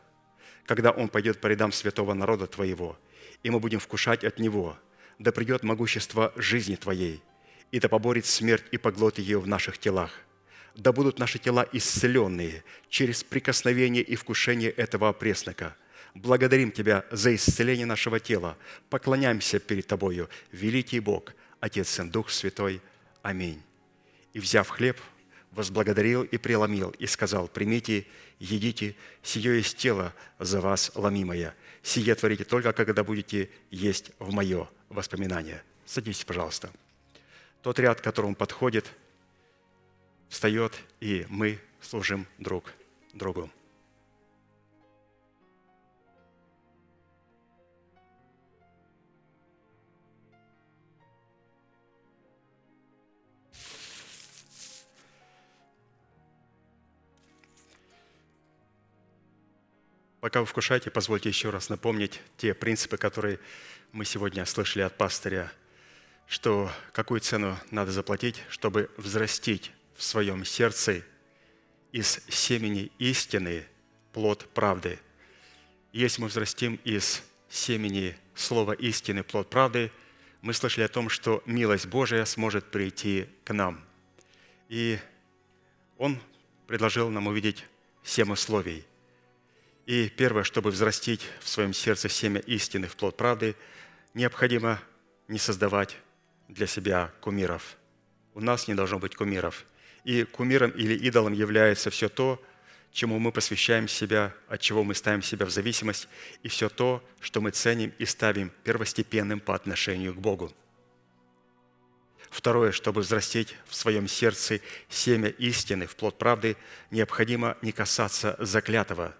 когда Он пойдет по рядам святого народа Твоего, и мы будем вкушать от Него, да придет могущество жизни Твоей, и да поборет смерть и поглот ее в наших телах. Да будут наши тела исцеленные через прикосновение и вкушение этого опреснока. Благодарим Тебя за исцеление нашего тела. Поклоняемся перед Тобою, великий Бог, Отец, Сын, Дух Святой. Аминь. И, взяв хлеб, возблагодарил и преломил, и сказал, примите, едите, сие есть тело за вас ломимое. Сие творите только, когда будете есть в мое воспоминание. Садитесь, пожалуйста. Тот ряд, к которому подходит, встает, и мы служим друг другу. Пока вы вкушаете, позвольте еще раз напомнить те принципы, которые мы сегодня слышали от пастыря, что какую цену надо заплатить, чтобы взрастить в своем сердце из семени истины плод правды. Если мы взрастим из семени слова истины плод правды, мы слышали о том, что милость Божия сможет прийти к нам. И Он предложил нам увидеть семь условий – и первое, чтобы взрастить в своем сердце семя истины в плод правды, необходимо не создавать для себя кумиров. У нас не должно быть кумиров. И кумиром или идолом является все то, чему мы посвящаем себя, от чего мы ставим себя в зависимость, и все то, что мы ценим и ставим первостепенным по отношению к Богу. Второе, чтобы взрастить в своем сердце семя истины в плод правды, необходимо не касаться заклятого –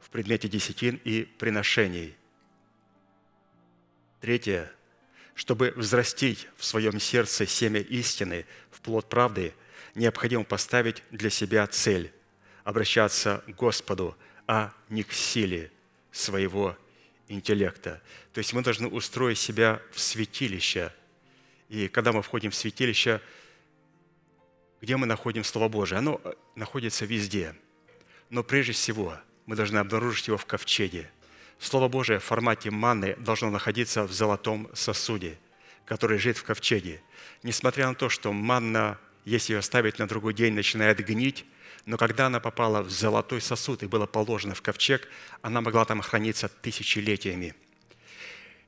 в предмете десятин и приношений. Третье. Чтобы взрастить в своем сердце семя истины в плод правды, необходимо поставить для себя цель – обращаться к Господу, а не к силе своего интеллекта. То есть мы должны устроить себя в святилище. И когда мы входим в святилище, где мы находим Слово Божие? Оно э, находится везде. Но прежде всего мы должны обнаружить его в ковчеге. Слово Божие в формате манны должно находиться в золотом сосуде, который лежит в ковчеге. Несмотря на то, что манна, если ее оставить на другой день, начинает гнить, но когда она попала в золотой сосуд и была положена в ковчег, она могла там храниться тысячелетиями.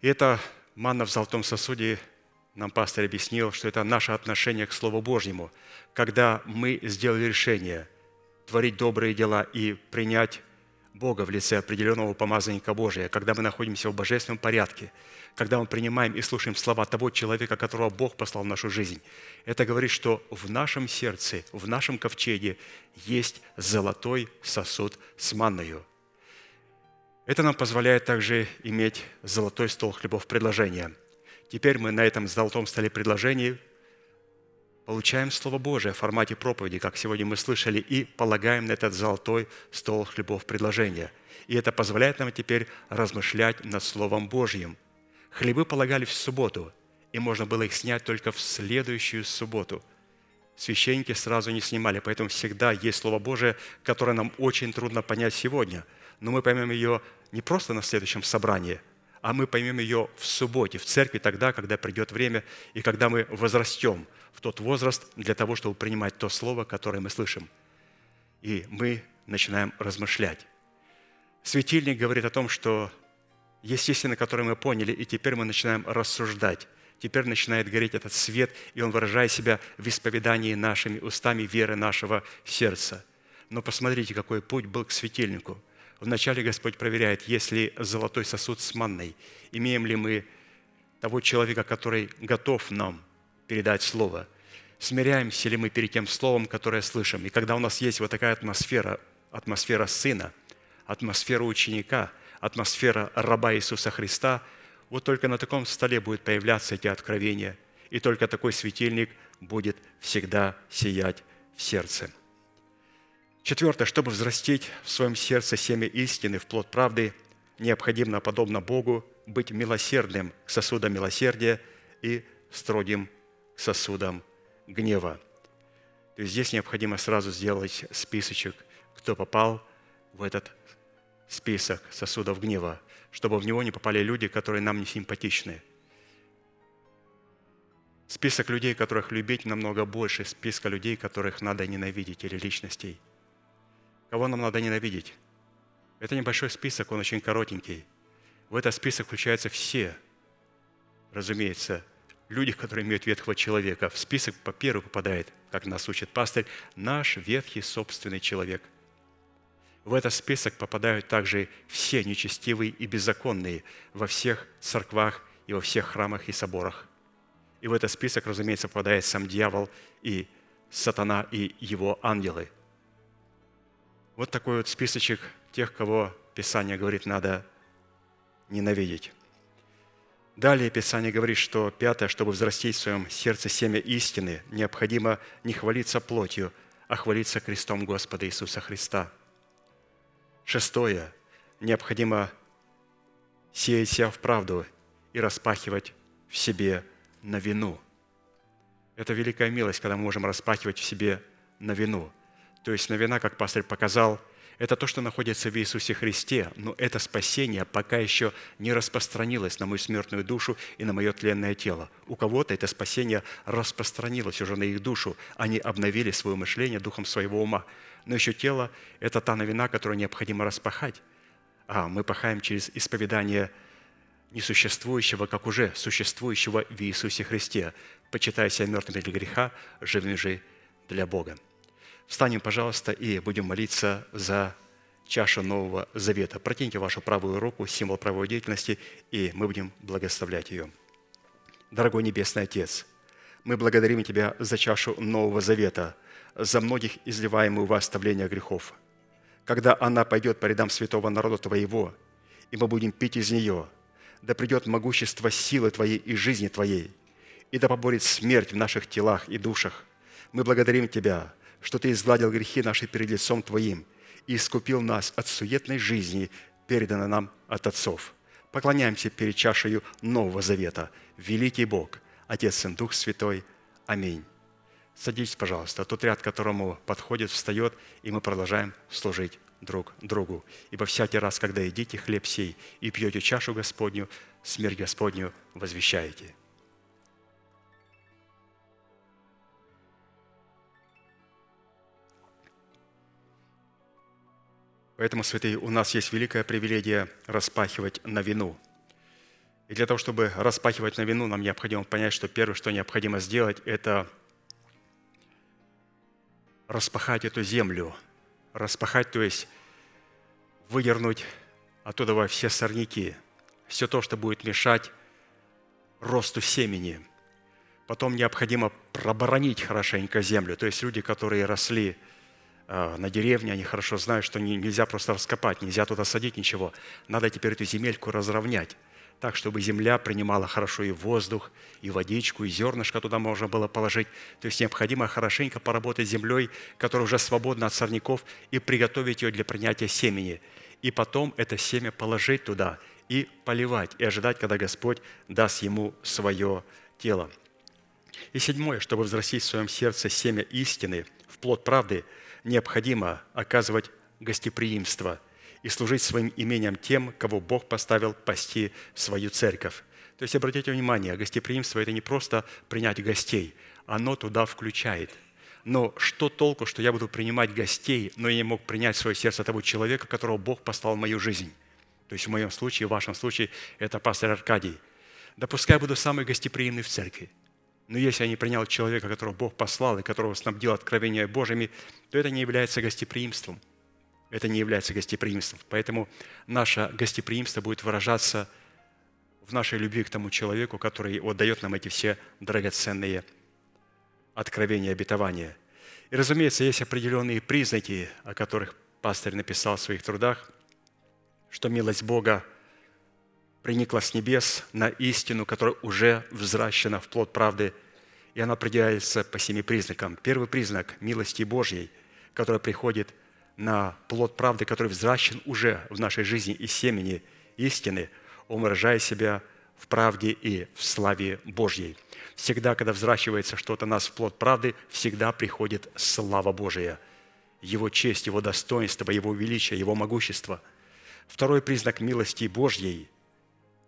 И эта манна в золотом сосуде, нам пастор объяснил, что это наше отношение к Слову Божьему, когда мы сделали решение творить добрые дела и принять Бога в лице определенного помазанника Божия, когда мы находимся в божественном порядке, когда мы принимаем и слушаем слова того человека, которого Бог послал в нашу жизнь. Это говорит, что в нашем сердце, в нашем ковчеге есть золотой сосуд с манною. Это нам позволяет также иметь золотой стол хлебов предложения. Теперь мы на этом золотом столе предложений получаем Слово Божие в формате проповеди, как сегодня мы слышали, и полагаем на этот золотой стол хлебов предложения. И это позволяет нам теперь размышлять над Словом Божьим. Хлебы полагали в субботу, и можно было их снять только в следующую субботу. Священники сразу не снимали, поэтому всегда есть Слово Божие, которое нам очень трудно понять сегодня. Но мы поймем ее не просто на следующем собрании – а мы поймем ее в субботе, в церкви тогда, когда придет время и когда мы возрастем в тот возраст для того, чтобы принимать то слово, которое мы слышим. И мы начинаем размышлять. Светильник говорит о том, что есть истины, которые мы поняли, и теперь мы начинаем рассуждать. Теперь начинает гореть этот свет, и он выражает себя в исповедании нашими устами веры нашего сердца. Но посмотрите, какой путь был к светильнику – Вначале Господь проверяет, есть ли золотой сосуд с манной, имеем ли мы того человека, который готов нам передать Слово, смиряемся ли мы перед тем Словом, которое слышим. И когда у нас есть вот такая атмосфера, атмосфера сына, атмосфера ученика, атмосфера раба Иисуса Христа, вот только на таком столе будут появляться эти откровения, и только такой светильник будет всегда сиять в сердце – Четвертое, чтобы взрастить в своем сердце семя истины в плод правды, необходимо, подобно Богу, быть милосердным к сосудам милосердия и строгим к сосудам гнева. То есть здесь необходимо сразу сделать списочек, кто попал в этот список сосудов гнева, чтобы в него не попали люди, которые нам не симпатичны. Список людей, которых любить, намного больше списка людей, которых надо ненавидеть, или личностей – Кого нам надо ненавидеть? Это небольшой список, он очень коротенький. В этот список включаются все, разумеется, люди, которые имеют ветхого человека. В список по первому попадает, как нас учит пастырь, наш ветхий собственный человек. В этот список попадают также все нечестивые и беззаконные во всех церквах и во всех храмах и соборах. И в этот список, разумеется, попадает сам дьявол и сатана и его ангелы – вот такой вот списочек тех, кого Писание говорит, надо ненавидеть. Далее Писание говорит, что пятое, чтобы взрастить в своем сердце семя истины, необходимо не хвалиться плотью, а хвалиться крестом Господа Иисуса Христа. Шестое, необходимо сеять себя в правду и распахивать в себе на вину. Это великая милость, когда мы можем распахивать в себе на вину – то есть новина, как пастор показал, это то, что находится в Иисусе Христе, но это спасение пока еще не распространилось на мою смертную душу и на мое тленное тело. У кого-то это спасение распространилось уже на их душу, они обновили свое мышление духом своего ума. Но еще тело – это та новина, которую необходимо распахать. А мы пахаем через исповедание несуществующего, как уже существующего в Иисусе Христе, почитая себя мертвыми для греха, живыми же для Бога. Встанем, пожалуйста, и будем молиться за чашу Нового Завета. Протяните вашу правую руку, символ правой деятельности, и мы будем благословлять ее. Дорогой Небесный Отец, мы благодарим Тебя за чашу Нового Завета, за многих изливаемую во оставление грехов. Когда она пойдет по рядам святого народа Твоего, и мы будем пить из нее, да придет могущество силы Твоей и жизни Твоей, и да поборет смерть в наших телах и душах – Мы благодарим Тебя, что Ты изгладил грехи наши перед лицом Твоим и искупил нас от суетной жизни, переданной нам от отцов. Поклоняемся перед чашею Нового Завета. Великий Бог, Отец, Сын, Дух Святой. Аминь. Садитесь, пожалуйста. Тот ряд, которому подходит, встает, и мы продолжаем служить друг другу. Ибо всякий раз, когда едите хлеб сей и пьете чашу Господню, смерть Господню возвещаете. Поэтому, святые, у нас есть великая привилегия распахивать на вину. И для того, чтобы распахивать на вину, нам необходимо понять, что первое, что необходимо сделать, это распахать эту землю. Распахать, то есть выдернуть оттуда все сорняки, все то, что будет мешать росту семени. Потом необходимо проборонить хорошенько землю. То есть люди, которые росли на деревне, они хорошо знают, что нельзя просто раскопать, нельзя туда садить ничего. Надо теперь эту земельку разровнять так, чтобы земля принимала хорошо и воздух, и водичку, и зернышко туда можно было положить. То есть необходимо хорошенько поработать с землей, которая уже свободна от сорняков, и приготовить ее для принятия семени. И потом это семя положить туда и поливать, и ожидать, когда Господь даст ему свое тело. И седьмое, чтобы взрастить в своем сердце семя истины, в плод правды, необходимо оказывать гостеприимство – и служить своим имением тем, кого Бог поставил пасти свою церковь. То есть, обратите внимание, гостеприимство – это не просто принять гостей, оно туда включает. Но что толку, что я буду принимать гостей, но я не мог принять в свое сердце того человека, которого Бог послал в мою жизнь? То есть в моем случае, в вашем случае, это пастор Аркадий. Да пускай буду самый гостеприимный в церкви. Но если я не принял человека, которого Бог послал и которого снабдил откровения Божьими, то это не является гостеприимством – это не является гостеприимством. Поэтому наше гостеприимство будет выражаться в нашей любви к тому человеку, который вот дает нам эти все драгоценные откровения, обетования. И, разумеется, есть определенные признаки, о которых пастор написал в своих трудах, что милость Бога приникла с небес на истину, которая уже взращена в плод правды, и она определяется по семи признакам. Первый признак милости Божьей, которая приходит – на плод правды, который взращен уже в нашей жизни из семени истины, выражает себя в правде и в славе Божьей. Всегда, когда взращивается что-то нас в плод правды, всегда приходит слава Божия, Его честь, Его достоинство, Его величие, Его могущество. Второй признак милости Божьей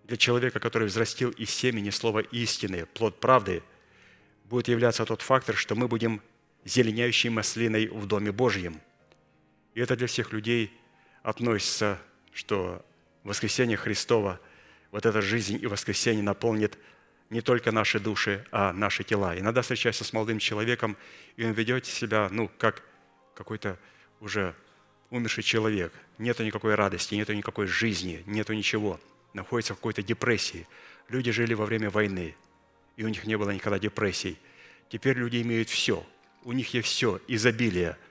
для человека, который взрастил из семени слова истины, плод правды, будет являться тот фактор, что мы будем зеленяющей маслиной в Доме Божьем – и это для всех людей относится, что воскресение Христова, вот эта жизнь и воскресение наполнит не только наши души, а наши тела. Иногда встречаешься с молодым человеком, и он ведет себя, ну, как какой-то уже умерший человек. Нету никакой радости, нету никакой жизни, нету ничего. Находится в какой-то депрессии. Люди жили во время войны, и у них не было никогда депрессий. Теперь люди имеют все. У них есть все, изобилие –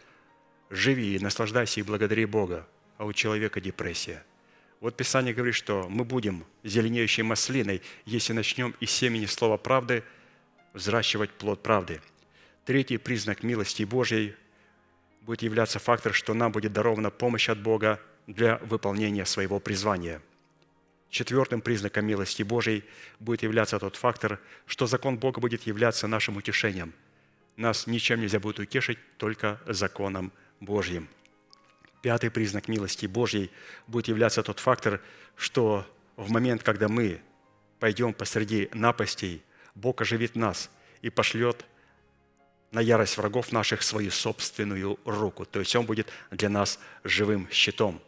живи, наслаждайся и благодари Бога, а у человека депрессия. Вот Писание говорит, что мы будем зеленеющей маслиной, если начнем из семени слова правды взращивать плод правды. Третий признак милости Божьей будет являться фактор, что нам будет дарована помощь от Бога для выполнения своего призвания. Четвертым признаком милости Божьей будет являться тот фактор, что закон Бога будет являться нашим утешением. Нас ничем нельзя будет утешить, только законом Божьим. Пятый признак милости Божьей будет являться тот фактор, что в момент, когда мы пойдем посреди напастей, Бог оживит нас и пошлет на ярость врагов наших свою собственную руку. То есть Он будет для нас живым щитом.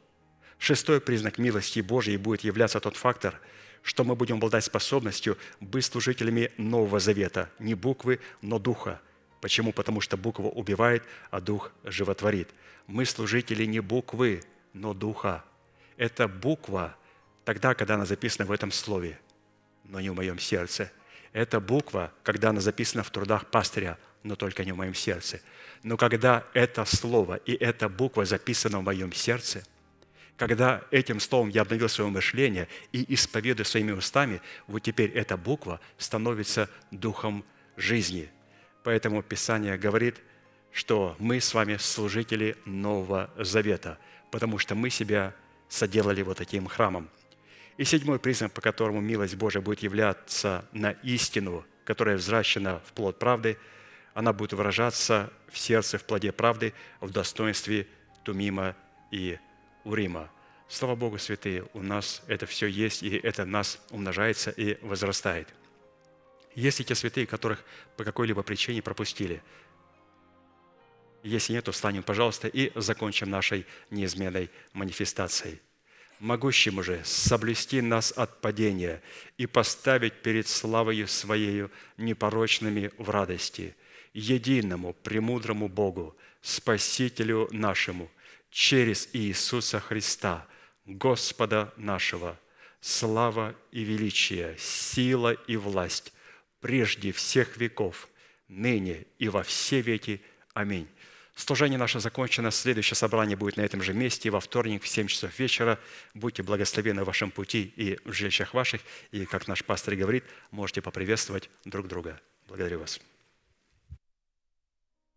Шестой признак милости Божьей будет являться тот фактор, что мы будем обладать способностью быть служителями Нового Завета, не буквы, но духа – Почему? Потому что буква убивает, а дух животворит. Мы служители не буквы, но духа. Это буква тогда, когда она записана в этом слове, но не в моем сердце. Это буква, когда она записана в трудах пастыря, но только не в моем сердце. Но когда это слово и эта буква записана в моем сердце, когда этим словом я обновил свое мышление и исповедую своими устами, вот теперь эта буква становится духом жизни – Поэтому Писание говорит, что мы с вами служители Нового Завета, потому что мы себя соделали вот таким храмом. И седьмой признак, по которому милость Божия будет являться на истину, которая взращена в плод правды, она будет выражаться в сердце, в плоде правды, в достоинстве Тумима и Урима. Слава Богу, святые, у нас это все есть, и это нас умножается и возрастает. Есть ли те святые, которых по какой-либо причине пропустили? Если нет, встанем, пожалуйста, и закончим нашей неизменной манифестацией. Могущему же соблюсти нас от падения и поставить перед славою Своею непорочными в радости, единому, премудрому Богу, Спасителю нашему, через Иисуса Христа, Господа нашего, слава и величие, сила и власть прежде всех веков, ныне и во все веки. Аминь. Служение наше закончено. Следующее собрание будет на этом же месте во вторник в 7 часов вечера. Будьте благословены в вашем пути и в жилищах ваших. И, как наш пастор говорит, можете поприветствовать друг друга. Благодарю вас.